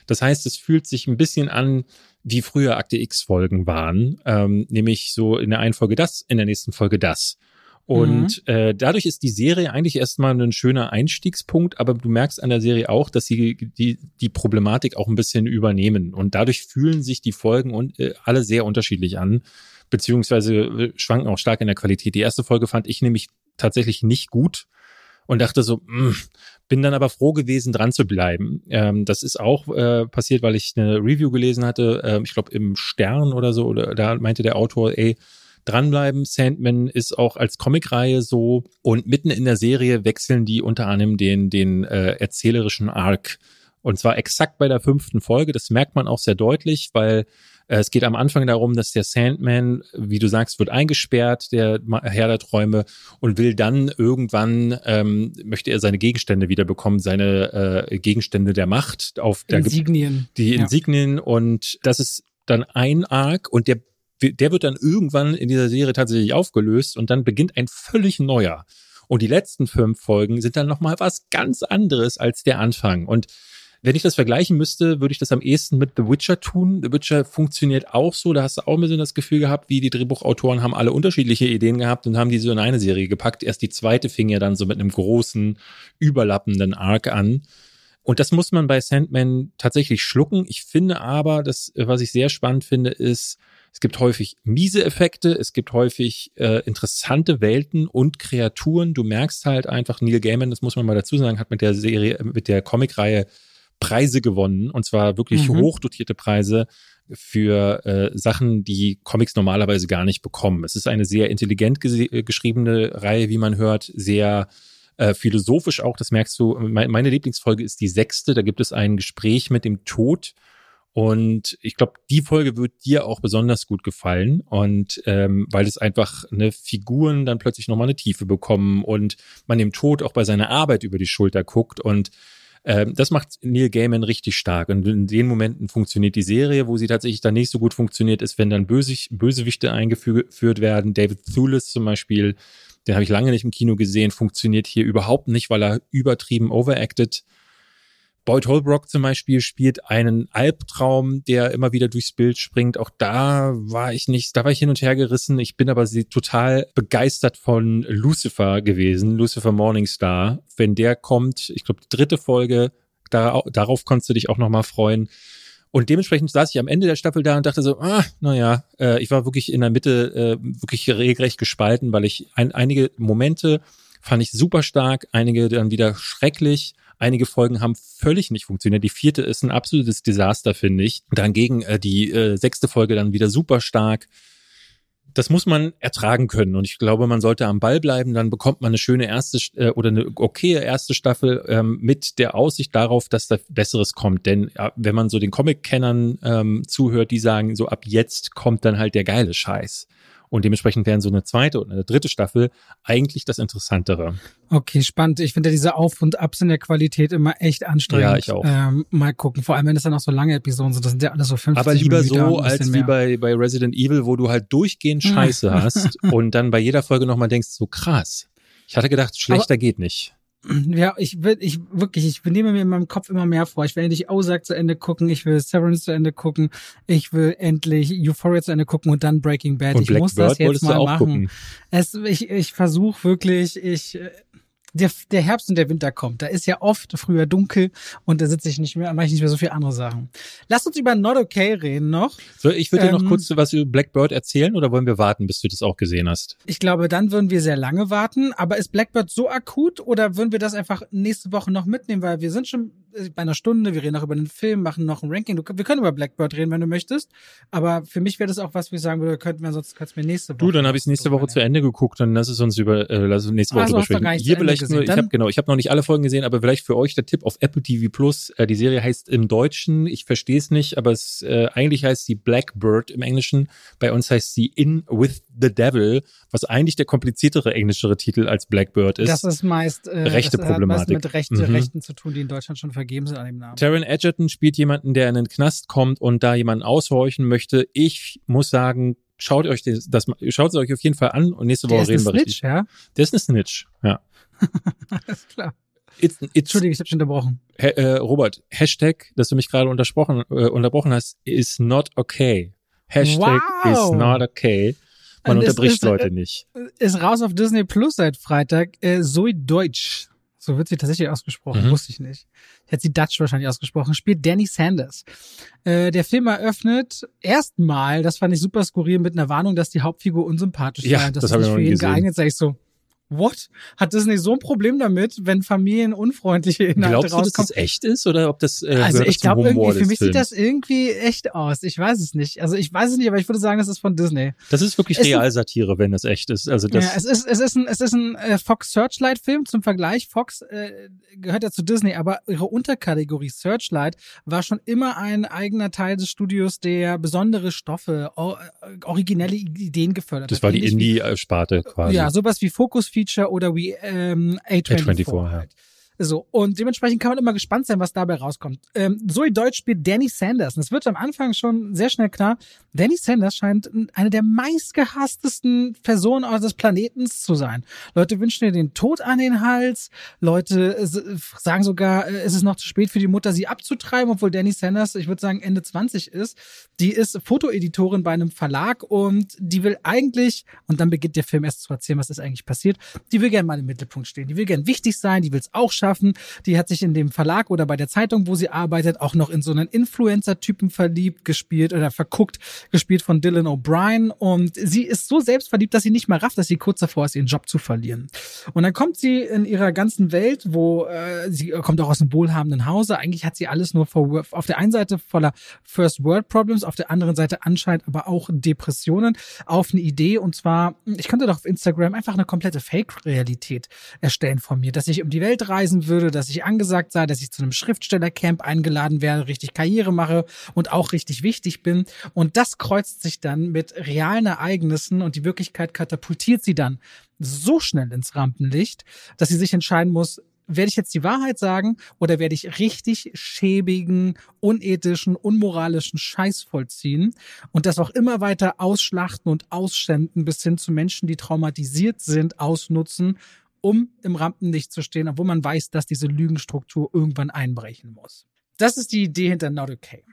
Das heißt, es fühlt sich ein bisschen an wie früher Akte X-Folgen waren, ähm, nämlich so in der einen Folge das, in der nächsten Folge das. Und mhm. äh, dadurch ist die Serie eigentlich erstmal ein schöner Einstiegspunkt, aber du merkst an der Serie auch, dass sie die, die Problematik auch ein bisschen übernehmen. Und dadurch fühlen sich die Folgen und, äh, alle sehr unterschiedlich an, beziehungsweise äh, schwanken auch stark in der Qualität. Die erste Folge fand ich nämlich tatsächlich nicht gut und dachte so, mh, mm, bin dann aber froh gewesen, dran zu bleiben. Ähm, das ist auch äh, passiert, weil ich eine Review gelesen hatte, äh, ich glaube im Stern oder so, oder da meinte der Autor, ey, dranbleiben. Sandman ist auch als Comicreihe so und mitten in der Serie wechseln die unter anderem den, den äh, erzählerischen Arc. Und zwar exakt bei der fünften Folge. Das merkt man auch sehr deutlich, weil es geht am Anfang darum, dass der Sandman, wie du sagst, wird eingesperrt, der Herr der Träume, und will dann irgendwann, ähm, möchte er seine Gegenstände wiederbekommen, seine äh, Gegenstände der Macht auf der Insignien. Die Insignien ja. und das ist dann ein Arc und der der wird dann irgendwann in dieser Serie tatsächlich aufgelöst und dann beginnt ein völlig neuer. Und die letzten fünf Folgen sind dann nochmal was ganz anderes als der Anfang. Und wenn ich das vergleichen müsste, würde ich das am ehesten mit The Witcher tun. The Witcher funktioniert auch so. Da hast du auch ein bisschen das Gefühl gehabt, wie die Drehbuchautoren haben alle unterschiedliche Ideen gehabt und haben die so in eine Serie gepackt. Erst die zweite fing ja dann so mit einem großen, überlappenden Arc an. Und das muss man bei Sandman tatsächlich schlucken. Ich finde aber, das, was ich sehr spannend finde, ist, es gibt häufig miese Effekte, es gibt häufig äh, interessante Welten und Kreaturen. Du merkst halt einfach, Neil Gaiman, das muss man mal dazu sagen, hat mit der Serie, mit der Comicreihe Preise gewonnen und zwar wirklich mhm. hochdotierte Preise für äh, Sachen, die Comics normalerweise gar nicht bekommen. Es ist eine sehr intelligent äh, geschriebene Reihe, wie man hört, sehr äh, philosophisch auch, das merkst du. Meine Lieblingsfolge ist die sechste, da gibt es ein Gespräch mit dem Tod und ich glaube, die Folge wird dir auch besonders gut gefallen. Und ähm, weil es einfach eine Figuren dann plötzlich nochmal eine Tiefe bekommen und man dem Tod auch bei seiner Arbeit über die Schulter guckt und ähm, das macht Neil Gaiman richtig stark. Und in den Momenten funktioniert die Serie, wo sie tatsächlich dann nicht so gut funktioniert, ist, wenn dann Böse, Bösewichte eingeführt werden. David Thulis zum Beispiel, den habe ich lange nicht im Kino gesehen, funktioniert hier überhaupt nicht, weil er übertrieben overacted. Boyd Holbrook zum Beispiel spielt einen Albtraum, der immer wieder durchs Bild springt. Auch da war ich nicht, da war ich hin und her gerissen. Ich bin aber total begeistert von Lucifer gewesen, Lucifer Morningstar. Wenn der kommt, ich glaube, die dritte Folge, da, darauf konntest du dich auch nochmal freuen. Und dementsprechend saß ich am Ende der Staffel da und dachte so, ah, naja, äh, ich war wirklich in der Mitte äh, wirklich regelrecht gespalten, weil ich ein, einige Momente fand ich super stark, einige dann wieder schrecklich. Einige Folgen haben völlig nicht funktioniert. Die vierte ist ein absolutes Desaster, finde ich. Dagegen äh, die äh, sechste Folge dann wieder super stark. Das muss man ertragen können und ich glaube, man sollte am Ball bleiben. Dann bekommt man eine schöne erste äh, oder eine okaye erste Staffel ähm, mit der Aussicht darauf, dass da Besseres kommt. Denn ja, wenn man so den Comic-Kennern ähm, zuhört, die sagen, so ab jetzt kommt dann halt der geile Scheiß. Und dementsprechend wären so eine zweite und eine dritte Staffel eigentlich das Interessantere. Okay, spannend. Ich finde ja diese Auf- und Abs in der Qualität immer echt anstrengend. Ja, ich auch. Ähm, mal gucken. Vor allem, wenn es dann auch so lange Episoden sind. Das sind ja alles so 50 Aber lieber Minuten, so als bisschen wie mehr. bei, bei Resident Evil, wo du halt durchgehend Scheiße hast und dann bei jeder Folge nochmal denkst, so krass. Ich hatte gedacht, schlechter geht nicht. Ja, ich will, ich wirklich, ich nehme mir in meinem Kopf immer mehr vor. Ich will endlich Ozark zu Ende gucken, ich will Severance zu Ende gucken, ich will endlich Euphoria zu Ende gucken und dann Breaking Bad. Und ich Black muss Bird das jetzt mal machen. Es, ich ich versuche wirklich, ich der, der Herbst und der Winter kommt. Da ist ja oft früher dunkel und da sitze ich nicht mehr, mache ich nicht mehr so viel andere Sachen. Lass uns über Not Okay reden noch. So, ich würde dir noch Ähm, kurz was über Blackbird erzählen oder wollen wir warten, bis du das auch gesehen hast? Ich glaube, dann würden wir sehr lange warten. Aber ist Blackbird so akut oder würden wir das einfach nächste Woche noch mitnehmen? Weil wir sind schon bei einer Stunde, wir reden noch über den Film, machen noch ein Ranking. Du, wir können über Blackbird reden, wenn du möchtest. Aber für mich wäre das auch was, ich sagen würde, könnten wir sonst kannst du mir nächste Woche. Du, dann habe ich es nächste Woche zu Ende geguckt, dann lass es uns über äh, lass uns nächste Woche Ach so, drüber Hier vielleicht nur, ich habe genau, ich habe noch nicht alle Folgen gesehen, aber vielleicht für euch der Tipp auf Apple TV Plus. Äh, die Serie heißt im Deutschen, ich verstehe es nicht, aber es äh, eigentlich heißt sie Blackbird im Englischen. Bei uns heißt sie In with the Devil, was eigentlich der kompliziertere englischere Titel als Blackbird ist. Das ist meist äh, Rechte das hat Problematik. mit Rechte, Mhm. Rechten zu tun, die in Deutschland schon vergeben sind an dem Namen. Taron Egerton spielt jemanden, der in den Knast kommt und da jemanden aushorchen möchte. Ich muss sagen, schaut euch das, das mal- schaut es euch auf jeden Fall an und nächste Woche ein reden wir Snitch, richtig. ja? Der ist eine Snitch, ja. Alles klar. It's, it's, Entschuldige, ich habe schon unterbrochen. Ha- äh, Robert, Hashtag, dass du mich gerade untersprochen, äh, unterbrochen hast, is not okay. Hashtag Wow. is not okay. Man Und unterbricht ist, äh, Leute nicht. Ist raus auf Disney Plus seit Freitag. Äh, Zoe Deutsch. So wird sie tatsächlich ausgesprochen, Mhm. wusste ich nicht. Ich hätte sie Dutch wahrscheinlich ausgesprochen. Spielt Danny Sanders. Äh, der Film eröffnet erstmal, das fand ich super skurril, mit einer Warnung, dass die Hauptfigur unsympathisch Ja, sei. das hab ich nicht für ihn gesehen. geeignet sei. Ich so, what? Hat Disney so ein Problem damit, wenn Familien unfreundliche Inhalte Glaubst du, dass rauskommen? das echt ist oder ob das äh, Also ich das glaube irgendwie, für mich Films? sieht das irgendwie echt aus. Ich weiß es nicht. Also ich weiß es nicht, aber ich würde sagen, das ist von Disney. Das ist wirklich Realsatire, wenn das echt ist. Also das, ja, es ist, es ist ein, es ist ein äh, Fox Searchlight Film zum Vergleich. Fox äh, gehört ja zu Disney, aber ihre Unterkategorie Searchlight war schon immer ein eigener Teil des Studios, der besondere Stoffe, o- äh, originelle Ideen gefördert das hat. war die Ähnlich wie- Indie-Sparte quasi. Ja, sowas wie Focus Feature oder wie ähm, A24. A24, ja. So, und dementsprechend kann man immer gespannt sein, was dabei rauskommt. Ähm, Zoe Deutsch spielt Danny Sanders. Und es wird am Anfang schon sehr schnell klar, Danny Sanders scheint eine der meistgehasstesten Personen auf des Planetens zu sein. Leute wünschen ihr den Tod an den Hals. Leute äh, sagen sogar, äh, es ist noch zu spät für die Mutter, sie abzutreiben, obwohl Danny Sanders, ich würde sagen, Ende 20 ist. Die ist Fotoeditorin bei einem Verlag und die will eigentlich, und dann beginnt der Film erst zu erzählen, was ist eigentlich passiert, die will gerne mal im Mittelpunkt stehen. Die will gern wichtig sein, die will es auch schaffen. Die hat sich in dem Verlag oder bei der Zeitung, wo sie arbeitet, auch noch in so einen Influencer-Typen verliebt, gespielt oder verguckt, gespielt von Dylan O'Brien. Und sie ist so selbstverliebt, dass sie nicht mal rafft, dass sie kurz davor ist, ihren Job zu verlieren. Und dann kommt sie in ihrer ganzen Welt, wo äh, sie kommt auch aus einem wohlhabenden Hause. Eigentlich hat sie alles nur vor, auf der einen Seite voller First World Problems, auf der anderen Seite anscheinend aber auch Depressionen auf eine Idee. Und zwar, ich könnte doch auf Instagram einfach eine komplette Fake-Realität erstellen von mir, dass ich um die Welt reisen würde, dass ich angesagt sei, dass ich zu einem Schriftstellercamp eingeladen werde, richtig Karriere mache und auch richtig wichtig bin. Und das kreuzt sich dann mit realen Ereignissen und die Wirklichkeit katapultiert sie dann so schnell ins Rampenlicht, dass sie sich entscheiden muss, werde ich jetzt die Wahrheit sagen oder werde ich richtig schäbigen, unethischen, unmoralischen Scheiß vollziehen und das auch immer weiter ausschlachten und ausschänden bis hin zu Menschen, die traumatisiert sind, ausnutzen um im Rampenlicht zu stehen, obwohl man weiß, dass diese Lügenstruktur irgendwann einbrechen muss. Das ist die Idee hinter Not Okay.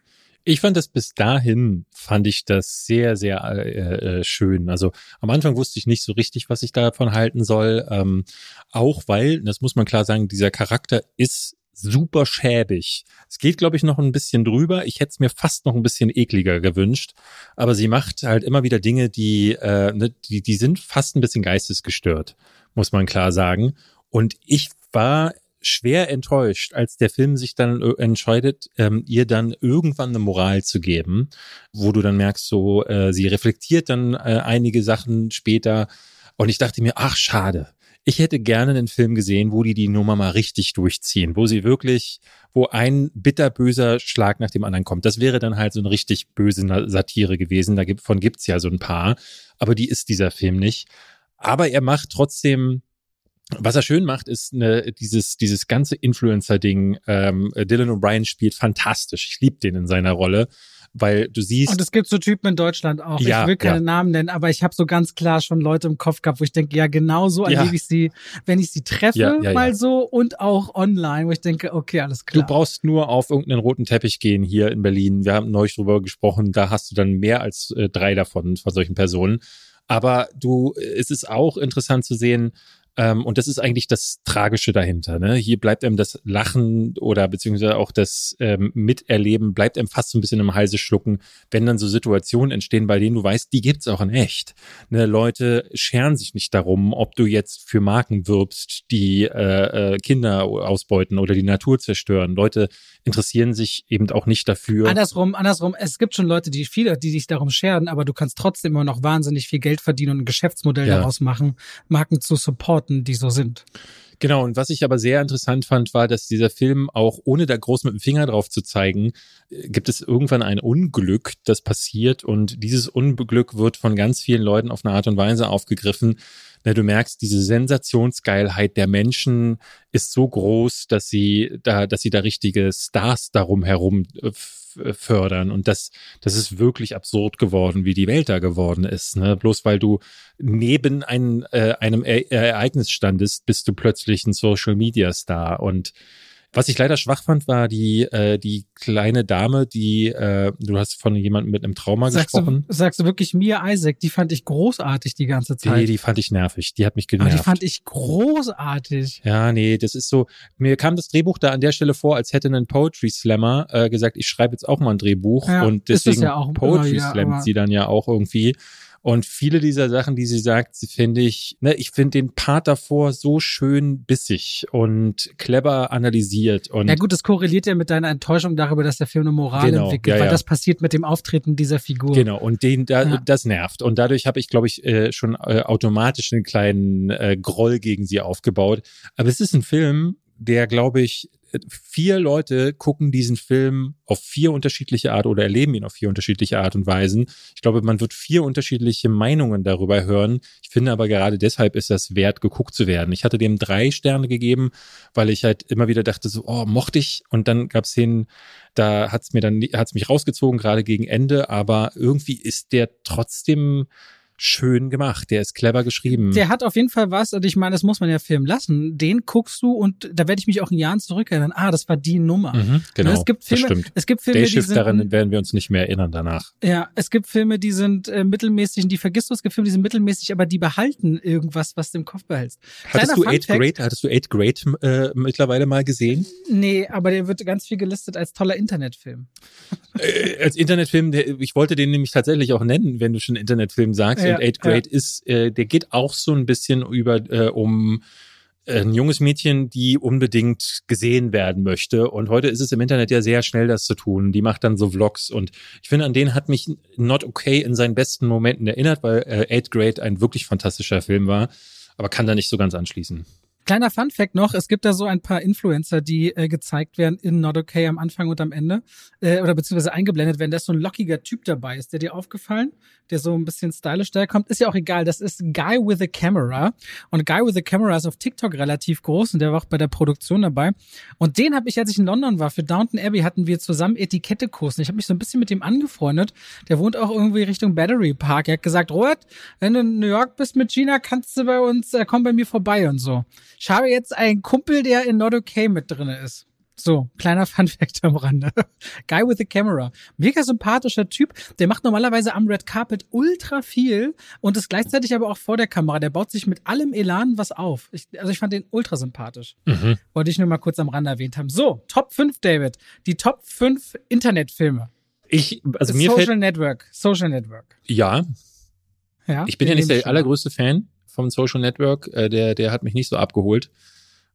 Ich fand das bis dahin, fand ich das sehr, sehr äh, äh, schön. Also am Anfang wusste ich nicht so richtig, was ich davon halten soll. Ähm, auch weil, das muss man klar sagen, dieser Charakter ist super schäbig. Es geht, glaube ich, noch ein bisschen drüber. Ich hätte es mir fast noch ein bisschen ekliger gewünscht. Aber sie macht halt immer wieder Dinge, die, äh, ne, die, die sind fast ein bisschen geistesgestört, muss man klar sagen. Und ich war schwer enttäuscht, als der Film sich dann äh, entscheidet, ähm, ihr dann irgendwann eine Moral zu geben, wo du dann merkst, so äh, sie reflektiert dann äh, einige Sachen später und ich dachte mir, ach schade. Ich hätte gerne einen Film gesehen, wo die die Nummer mal richtig durchziehen, wo sie wirklich, wo ein bitterböser Schlag nach dem anderen kommt. Das wäre dann halt so eine richtig böse Satire gewesen. Davon gibt's ja so ein paar, aber die ist dieser Film nicht. Aber er macht trotzdem was er schön macht, ist ne, dieses, dieses ganze Influencer-Ding. Ähm, Dylan O'Brien spielt fantastisch. Ich liebe den in seiner Rolle, weil du siehst. Und es gibt so Typen in Deutschland auch. Ja, ich will keine ja. Namen nennen, aber ich habe so ganz klar schon Leute im Kopf gehabt, wo ich denke, ja, genau so erlebe ja. ich sie, wenn ich sie treffe, mal so und auch online, wo ich denke, okay, alles klar. Du brauchst nur auf irgendeinen roten Teppich gehen hier in Berlin. Wir haben neulich drüber gesprochen, da hast du dann mehr als äh, drei davon, von solchen Personen. Aber du, es ist auch interessant zu sehen, ähm, und das ist eigentlich das Tragische dahinter. Ne? Hier bleibt einem das Lachen oder beziehungsweise auch das ähm, Miterleben, bleibt einem fast so ein bisschen im Halse schlucken, wenn dann so Situationen entstehen, bei denen du weißt, die gibt's auch in echt. Ne? Leute scheren sich nicht darum, ob du jetzt für Marken wirbst, die äh, äh, Kinder ausbeuten oder die Natur zerstören. Leute interessieren sich eben auch nicht dafür. Andersrum, andersrum, es gibt schon Leute, die viele, die sich darum scheren, aber du kannst trotzdem immer noch wahnsinnig viel Geld verdienen und ein Geschäftsmodell ja. daraus machen, Marken zu supporten Orten, die so sind. Genau, und was ich aber sehr interessant fand, war, dass dieser Film auch, ohne da groß mit dem Finger drauf zu zeigen, äh, gibt es irgendwann ein Unglück, das passiert und dieses Unglück wird von ganz vielen Leuten auf eine Art und Weise aufgegriffen. Na, du merkst, diese Sensationsgeilheit der Menschen ist so groß, dass sie da, dass sie da richtige Stars darum herum äh, fördern. Und das, das ist wirklich absurd geworden, wie die Welt da geworden ist. Ne? Bloß weil du neben ein, äh, einem e Ereignis standest, bist du plötzlich ein Social Media Star. Und was ich leider schwach fand, war die, äh, die kleine Dame, die, äh, du hast von jemandem mit einem Trauma sagst gesprochen. Du, sagst du wirklich Mia Isaac? Die fand ich großartig die ganze Zeit. Nee, die fand ich nervig. Die hat mich genervt. Aber die fand ich großartig. Ja, nee, das ist so, mir kam das Drehbuch da an der Stelle vor, als hätte ein Poetry Slammer äh, gesagt, ich schreibe jetzt auch mal ein Drehbuch ja, und deswegen ja Poetry Slammt sie dann ja auch irgendwie. Und viele dieser Sachen, die sie sagt, finde ich, ne, ich finde den Part davor so schön bissig und clever analysiert. Und ja gut, das korreliert ja mit deiner Enttäuschung darüber, dass der Film eine Moral genau, entwickelt, ja, weil ja. das passiert mit dem Auftreten dieser Figur. Genau, und den, da, ja. das nervt. Und dadurch habe ich, glaube ich, äh, schon äh, automatisch einen kleinen äh, Groll gegen sie aufgebaut. Aber es ist ein Film, der, glaube ich, vier Leute gucken diesen Film auf vier unterschiedliche Art oder erleben ihn auf vier unterschiedliche Art und Weisen. Ich glaube, man wird vier unterschiedliche Meinungen darüber hören. Ich finde aber gerade deshalb ist das wert, geguckt zu werden. Ich hatte dem drei Sterne gegeben, weil ich halt immer wieder dachte so, oh, mochte ich. Und dann gab es Szenen, da hat's mir dann, hat's mich rausgezogen, gerade gegen Ende. Aber irgendwie ist der trotzdem schön gemacht, der ist clever geschrieben. Der hat auf jeden Fall was, und ich meine, das muss man ja filmen lassen. Den guckst du und da werde ich mich auch in Jahren zurückerinnern. Ah, das war die Nummer. Mhm, genau, es gibt Filme, das stimmt. Es gibt Filme, Dayshift, die sind, daran werden wir uns nicht mehr erinnern danach. Ja, es gibt Filme, die sind äh, mittelmäßig, und die vergisst du. Es gibt Filme, die sind mittelmäßig, aber die behalten irgendwas, was du im Kopf behältst. Hattest du Eight Grade, hattest du Eight Grade äh, mittlerweile mal gesehen? Nee, aber der wird ganz viel gelistet als toller Internetfilm. Äh, als Internetfilm, der, ich wollte den nämlich tatsächlich auch nennen, wenn du schon Internetfilm sagst. Ja, und Eight Grade ja. ist ist, äh, der geht auch so ein bisschen über äh, um äh, ein junges Mädchen, die unbedingt gesehen werden möchte. Und heute ist es im Internet ja sehr schnell, das zu tun. Die macht dann so Vlogs. Und ich finde, an den hat mich Not Okay in seinen besten Momenten erinnert, weil äh, Eighth Grade ein wirklich fantastischer Film war. Aber kann da nicht so ganz anschließen. Kleiner Fun Fact noch, es gibt da so ein paar Influencer, die äh, gezeigt werden in Not Okay am Anfang und am Ende, äh, oder beziehungsweise eingeblendet werden, da ist so ein lockiger Typ dabei. Ist der dir aufgefallen? Der so ein bisschen stylisch daherkommt. Ist ja auch egal, das ist Guy with a Camera. Und Guy with a Camera ist auf TikTok relativ groß und der war auch bei der Produktion dabei. Und den habe ich, als ich in London war, für Downton Abbey hatten wir zusammen Etikettekursen. Ich habe mich so ein bisschen mit dem angefreundet. Der wohnt auch irgendwie Richtung Battery Park. Er hat gesagt, Robert, wenn du in New York bist mit Gina, kannst du bei uns, äh, komm bei mir vorbei und so. Ich habe jetzt einen Kumpel, der in Not Okay mit drinne ist. So, kleiner Funfact am Rande. Guy with the camera. Mega sympathischer Typ. Der macht normalerweise am Red Carpet ultra viel und ist gleichzeitig aber auch vor der Kamera. Der baut sich mit allem Elan was auf. Ich, also ich fand den ultra sympathisch. Mhm. Wollte ich nur mal kurz am Rande erwähnt haben. So, Top 5, David. Die Top 5 Internetfilme. Ich, also mir Social Network. Social Network. ja, Ja, ich bin ja nicht der allergrößte Fan vom Social Network. Äh, der, der hat mich nicht so abgeholt.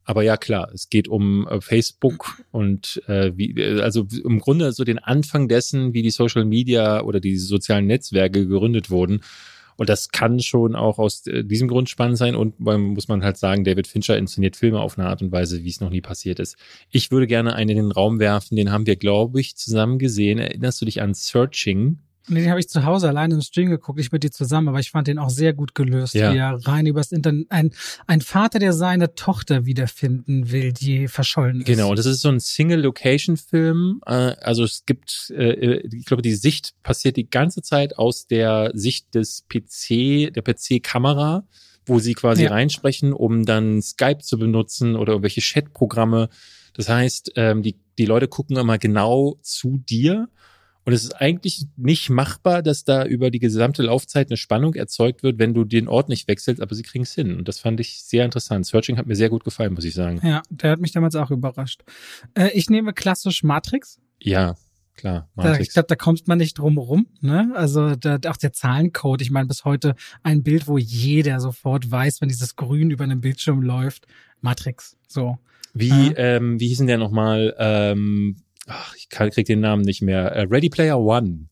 Aber ja, klar, es geht um äh, Facebook und äh, wie, äh, also im Grunde so den Anfang dessen, wie die Social Media oder die sozialen Netzwerke gegründet wurden. Und das kann schon auch aus äh, diesem Grund spannend sein. Und man muss man halt sagen, David Fincher inszeniert Filme auf eine Art und Weise, wie es noch nie passiert ist. Ich würde gerne einen in den Raum werfen, den haben wir, glaube ich, zusammen gesehen. Erinnerst du dich an Searching? Nee, den habe ich zu Hause alleine im Stream geguckt, ich mit dir zusammen, aber ich fand den auch sehr gut gelöst, Ja. wie er rein übers Internet, ein, ein Vater, der seine Tochter wiederfinden will, die verschollen ist. Genau, und das ist so ein Single-Location-Film. Äh, also es gibt, äh, ich glaube, die Sicht passiert die ganze Zeit aus der Sicht des PC, der PC-Kamera, wo sie quasi Ja. reinsprechen, um dann Skype zu benutzen oder irgendwelche Chat-Programme. Das heißt, ähm, die, die Leute gucken immer genau zu dir. Und es ist eigentlich nicht machbar, dass da über die gesamte Laufzeit eine Spannung erzeugt wird, wenn du den Ort nicht wechselst, aber sie kriegen es hin. Und das fand ich sehr interessant. Searching hat mir sehr gut gefallen, muss ich sagen. Ja, der hat mich damals auch überrascht. Äh, ich nehme klassisch Matrix. Ja, klar. Da, ich Matrix. glaube, da kommt man nicht drum rum. Ne? Also da, auch der Zahlencode. Ich meine, bis heute ein Bild, wo jeder sofort weiß, wenn dieses Grün über einem Bildschirm läuft. Matrix. So. Wie, Ja. ähm, wie hießen der nochmal? Ähm, ach, ich kann, krieg den Namen nicht mehr. Äh, Ready Player One.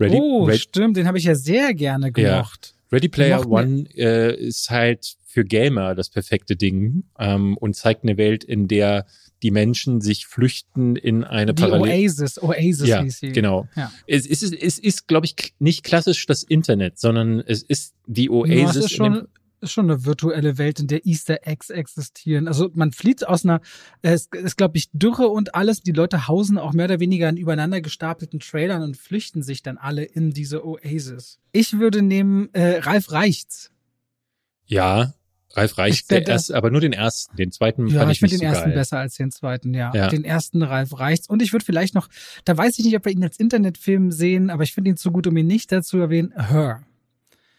Ready, oh, Re stimmt. Den habe ich ja sehr gerne gemocht. Ready Player One äh, ist halt für Gamer das perfekte Ding ähm, und zeigt eine Welt, in der die Menschen sich flüchten in eine Die Parallel. Oasis. Oasis ja, hieß sie. genau. Ja. Es ist, es ist, glaube ich, nicht klassisch das Internet, sondern es ist die Ja, Oasis. es ist in schon, dem, ist schon eine virtuelle Welt, in der Easter Eggs existieren. Also man flieht aus einer, es ist, glaube ich, Dürre und alles. Die Leute hausen auch mehr oder weniger in übereinander gestapelten Trailern und flüchten sich dann alle in diese Oasis. Ich würde nehmen äh, Ralf Reichts. ja, Ralf Reich, Ich- der- der aber nur den ersten. Den zweiten Ja, fand ich ich finde den so ersten geil. besser als den zweiten, ja. Ja. Den ersten Ralf Reichts. Und ich würde vielleicht noch, da weiß ich nicht, ob wir ihn als Internetfilm sehen, aber ich finde ihn zu gut, um ihn nicht dazu erwähnen. Her.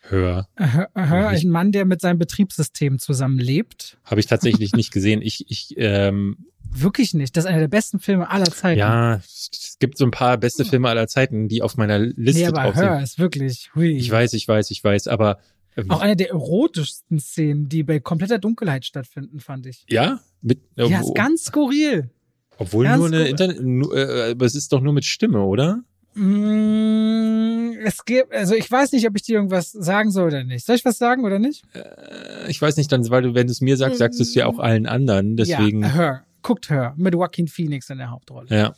Hör. Her, Her Nicht- ein Mann, der mit seinem Betriebssystem zusammenlebt. Habe ich tatsächlich nicht gesehen. Ich, ich, ähm, Wirklich nicht. Das ist einer der besten Filme aller Zeiten. ja, es gibt so ein paar beste Filme aller Zeiten, die auf meiner Liste Nee, aber drauf Her sind. ist wirklich, hui. Ich weiß, ich weiß, ich weiß, aber ähm, Auch eine der erotischsten Szenen, die bei kompletter Dunkelheit stattfinden, fand ich. ja, mit, Ja, obwohl, ist ganz skurril. obwohl ganz nur eine gut. Internet, nur, äh, aber es ist doch nur mit Stimme, oder? Mm, es gibt, also ich weiß nicht, ob ich dir irgendwas sagen soll oder nicht. Soll ich was sagen oder nicht? Äh, Ich weiß nicht, dann, weil du, wenn du es mir sagst, sagst du es ja auch allen anderen. Deswegen, Ja, Her. Guckt Her. Mit Joaquin Phoenix in der Hauptrolle. ja.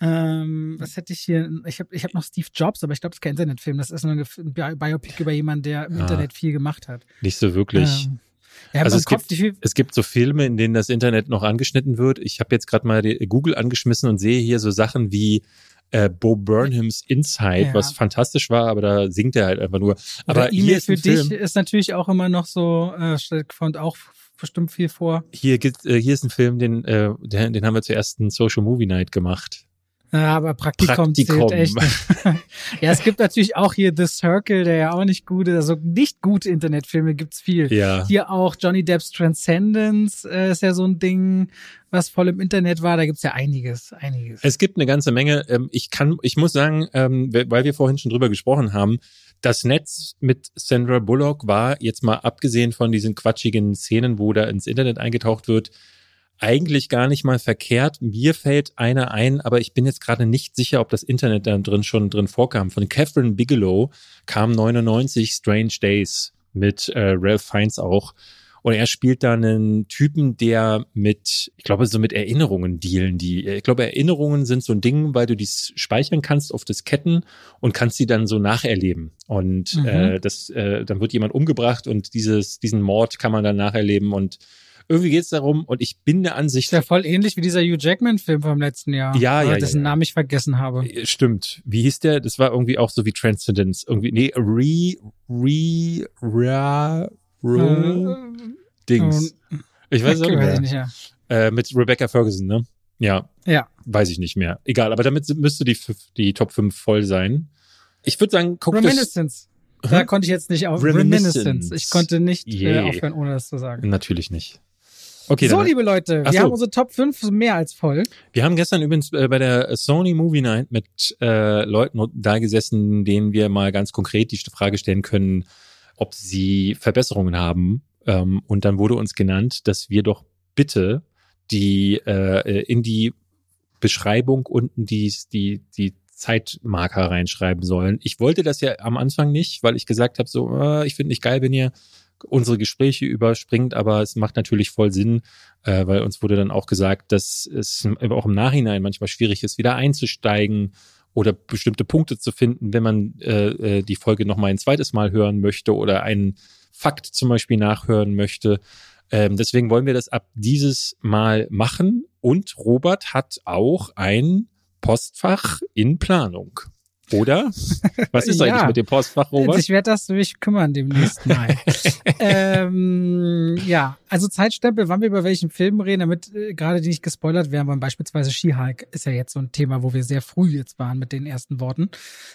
Ähm, was hätte ich hier? Ich habe ich hab noch Steve Jobs, aber ich glaube, das ist kein Internetfilm. Das ist nur ein Bi- Biopic über jemanden, der im Ah. Internet viel gemacht hat. nicht so wirklich. Ähm, ja, Also es Kopf, gibt- Es gibt so Filme, in denen das Internet noch angeschnitten wird. Ich habe jetzt gerade mal Google angeschmissen und sehe hier so Sachen wie äh, Bo Burnhams Inside, Ja. was fantastisch war, aber da singt er halt einfach nur. Aber Oder hier E-Mail für dich Film, ist natürlich auch immer noch so, äh, stellt- kommt auch bestimmt viel vor. hier, gibt, äh, hier ist ein Film, den, äh, den, den haben wir zuerst in Social Movie Night gemacht. Ja, aber Praktikum, Praktikum. zählt echt. ja, es gibt natürlich auch hier The Circle, der ja auch nicht gut ist. Also nicht gute Internetfilme gibt's viel. Ja. Hier auch Johnny Depps Transcendence äh, ist ja so ein Ding, was voll im Internet war. Da gibt's ja einiges, einiges. Es gibt eine ganze Menge. Ähm, ich kann, ich muss sagen, ähm, weil wir vorhin schon drüber gesprochen haben, das Netz mit Sandra Bullock war jetzt mal abgesehen von diesen quatschigen Szenen, wo da ins Internet eingetaucht wird, eigentlich gar nicht mal verkehrt. Mir fällt einer ein, aber ich bin jetzt gerade nicht sicher, ob das Internet da drin schon drin vorkam. Von Catherine Bigelow kam 99 Strange Days mit äh, Ralph Fiennes auch. Und er spielt da einen Typen, der mit, ich glaube, so mit Erinnerungen dealen. Die, ich glaube, Erinnerungen sind so ein Ding, weil du die speichern kannst auf Disketten und kannst sie dann so nacherleben. Und mhm. äh, das, äh, dann wird jemand umgebracht und dieses, diesen Mord kann man dann nacherleben und irgendwie geht es darum, und ich bin der Ansicht. Ist ja voll ähnlich wie dieser Hugh Jackman-Film vom letzten Jahr. Ja, ja. Dessen ja, Namen ich vergessen habe. Äh, stimmt. Wie hieß der? Das war irgendwie auch so wie Transcendence. Irgendwie, nee, Re, Re, Ra, Ro, äh, Dings. Ich weiß es auch nicht mehr. Nicht, ja. äh, mit Rebecca Ferguson, ne? Ja. Ja. Weiß ich nicht mehr. Egal, aber damit müsste die, die Top 5 voll sein. Ich würde sagen, guck Reminiscence. Das, da konnte ich jetzt nicht auf Reminiscence. Reminiscence. Ich konnte nicht äh, aufhören, ohne das zu sagen. Natürlich nicht. Okay, so, liebe Leute, wir so. haben unsere Top 5 mehr als voll. Wir haben gestern übrigens äh, bei der Sony Movie Night mit äh, Leuten da gesessen, denen wir mal ganz konkret die Frage stellen können, ob sie Verbesserungen haben. Ähm, und dann wurde uns genannt, dass wir doch bitte die äh, in die Beschreibung unten die, die, die Zeitmarker reinschreiben sollen. Ich wollte das ja am Anfang nicht, weil ich gesagt habe, so, äh, ich finde nicht geil, wenn ihr unsere Gespräche überspringt, aber es macht natürlich voll Sinn, äh, weil uns wurde dann auch gesagt, dass es auch im Nachhinein manchmal schwierig ist, wieder einzusteigen oder bestimmte Punkte zu finden, wenn man äh, äh die Folge noch mal ein zweites Mal hören möchte oder einen Fakt zum Beispiel nachhören möchte. Ähm, deswegen wollen wir das ab dieses Mal machen. Und Robert hat auch ein Postfach in Planung. Oder? Was ist ja. eigentlich mit dem Postfach, Robert? Ich werde das mich kümmern demnächst mal. ähm, ja, also Zeitstempel, wann wir über welchen Film reden, damit äh, gerade die nicht gespoilert werden, weil beispielsweise She-Hulk ist ja jetzt so ein Thema, wo wir sehr früh jetzt waren mit den ersten Worten.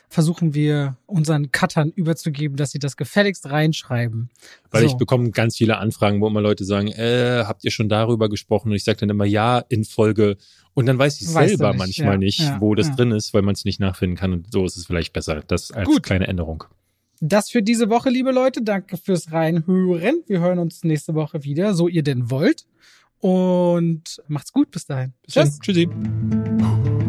Versuchen wir unseren Cuttern überzugeben, dass sie das gefälligst reinschreiben. Weil so. ich bekomme ganz viele Anfragen, wo immer Leute sagen, äh, habt ihr schon darüber gesprochen? Und ich sage dann immer ja in Folge und dann weiß ich weißt selber nicht. manchmal ja, nicht, ja, wo das drin ist, weil man es nicht nachfinden kann. Und so ist es vielleicht besser. Das als Gut. kleine Änderung. Das für diese Woche, liebe Leute. Danke fürs Reinhören. Wir hören uns nächste Woche wieder, so ihr denn wollt. Und macht's gut bis dahin. Bis Tschüss. Dann. Tschüssi.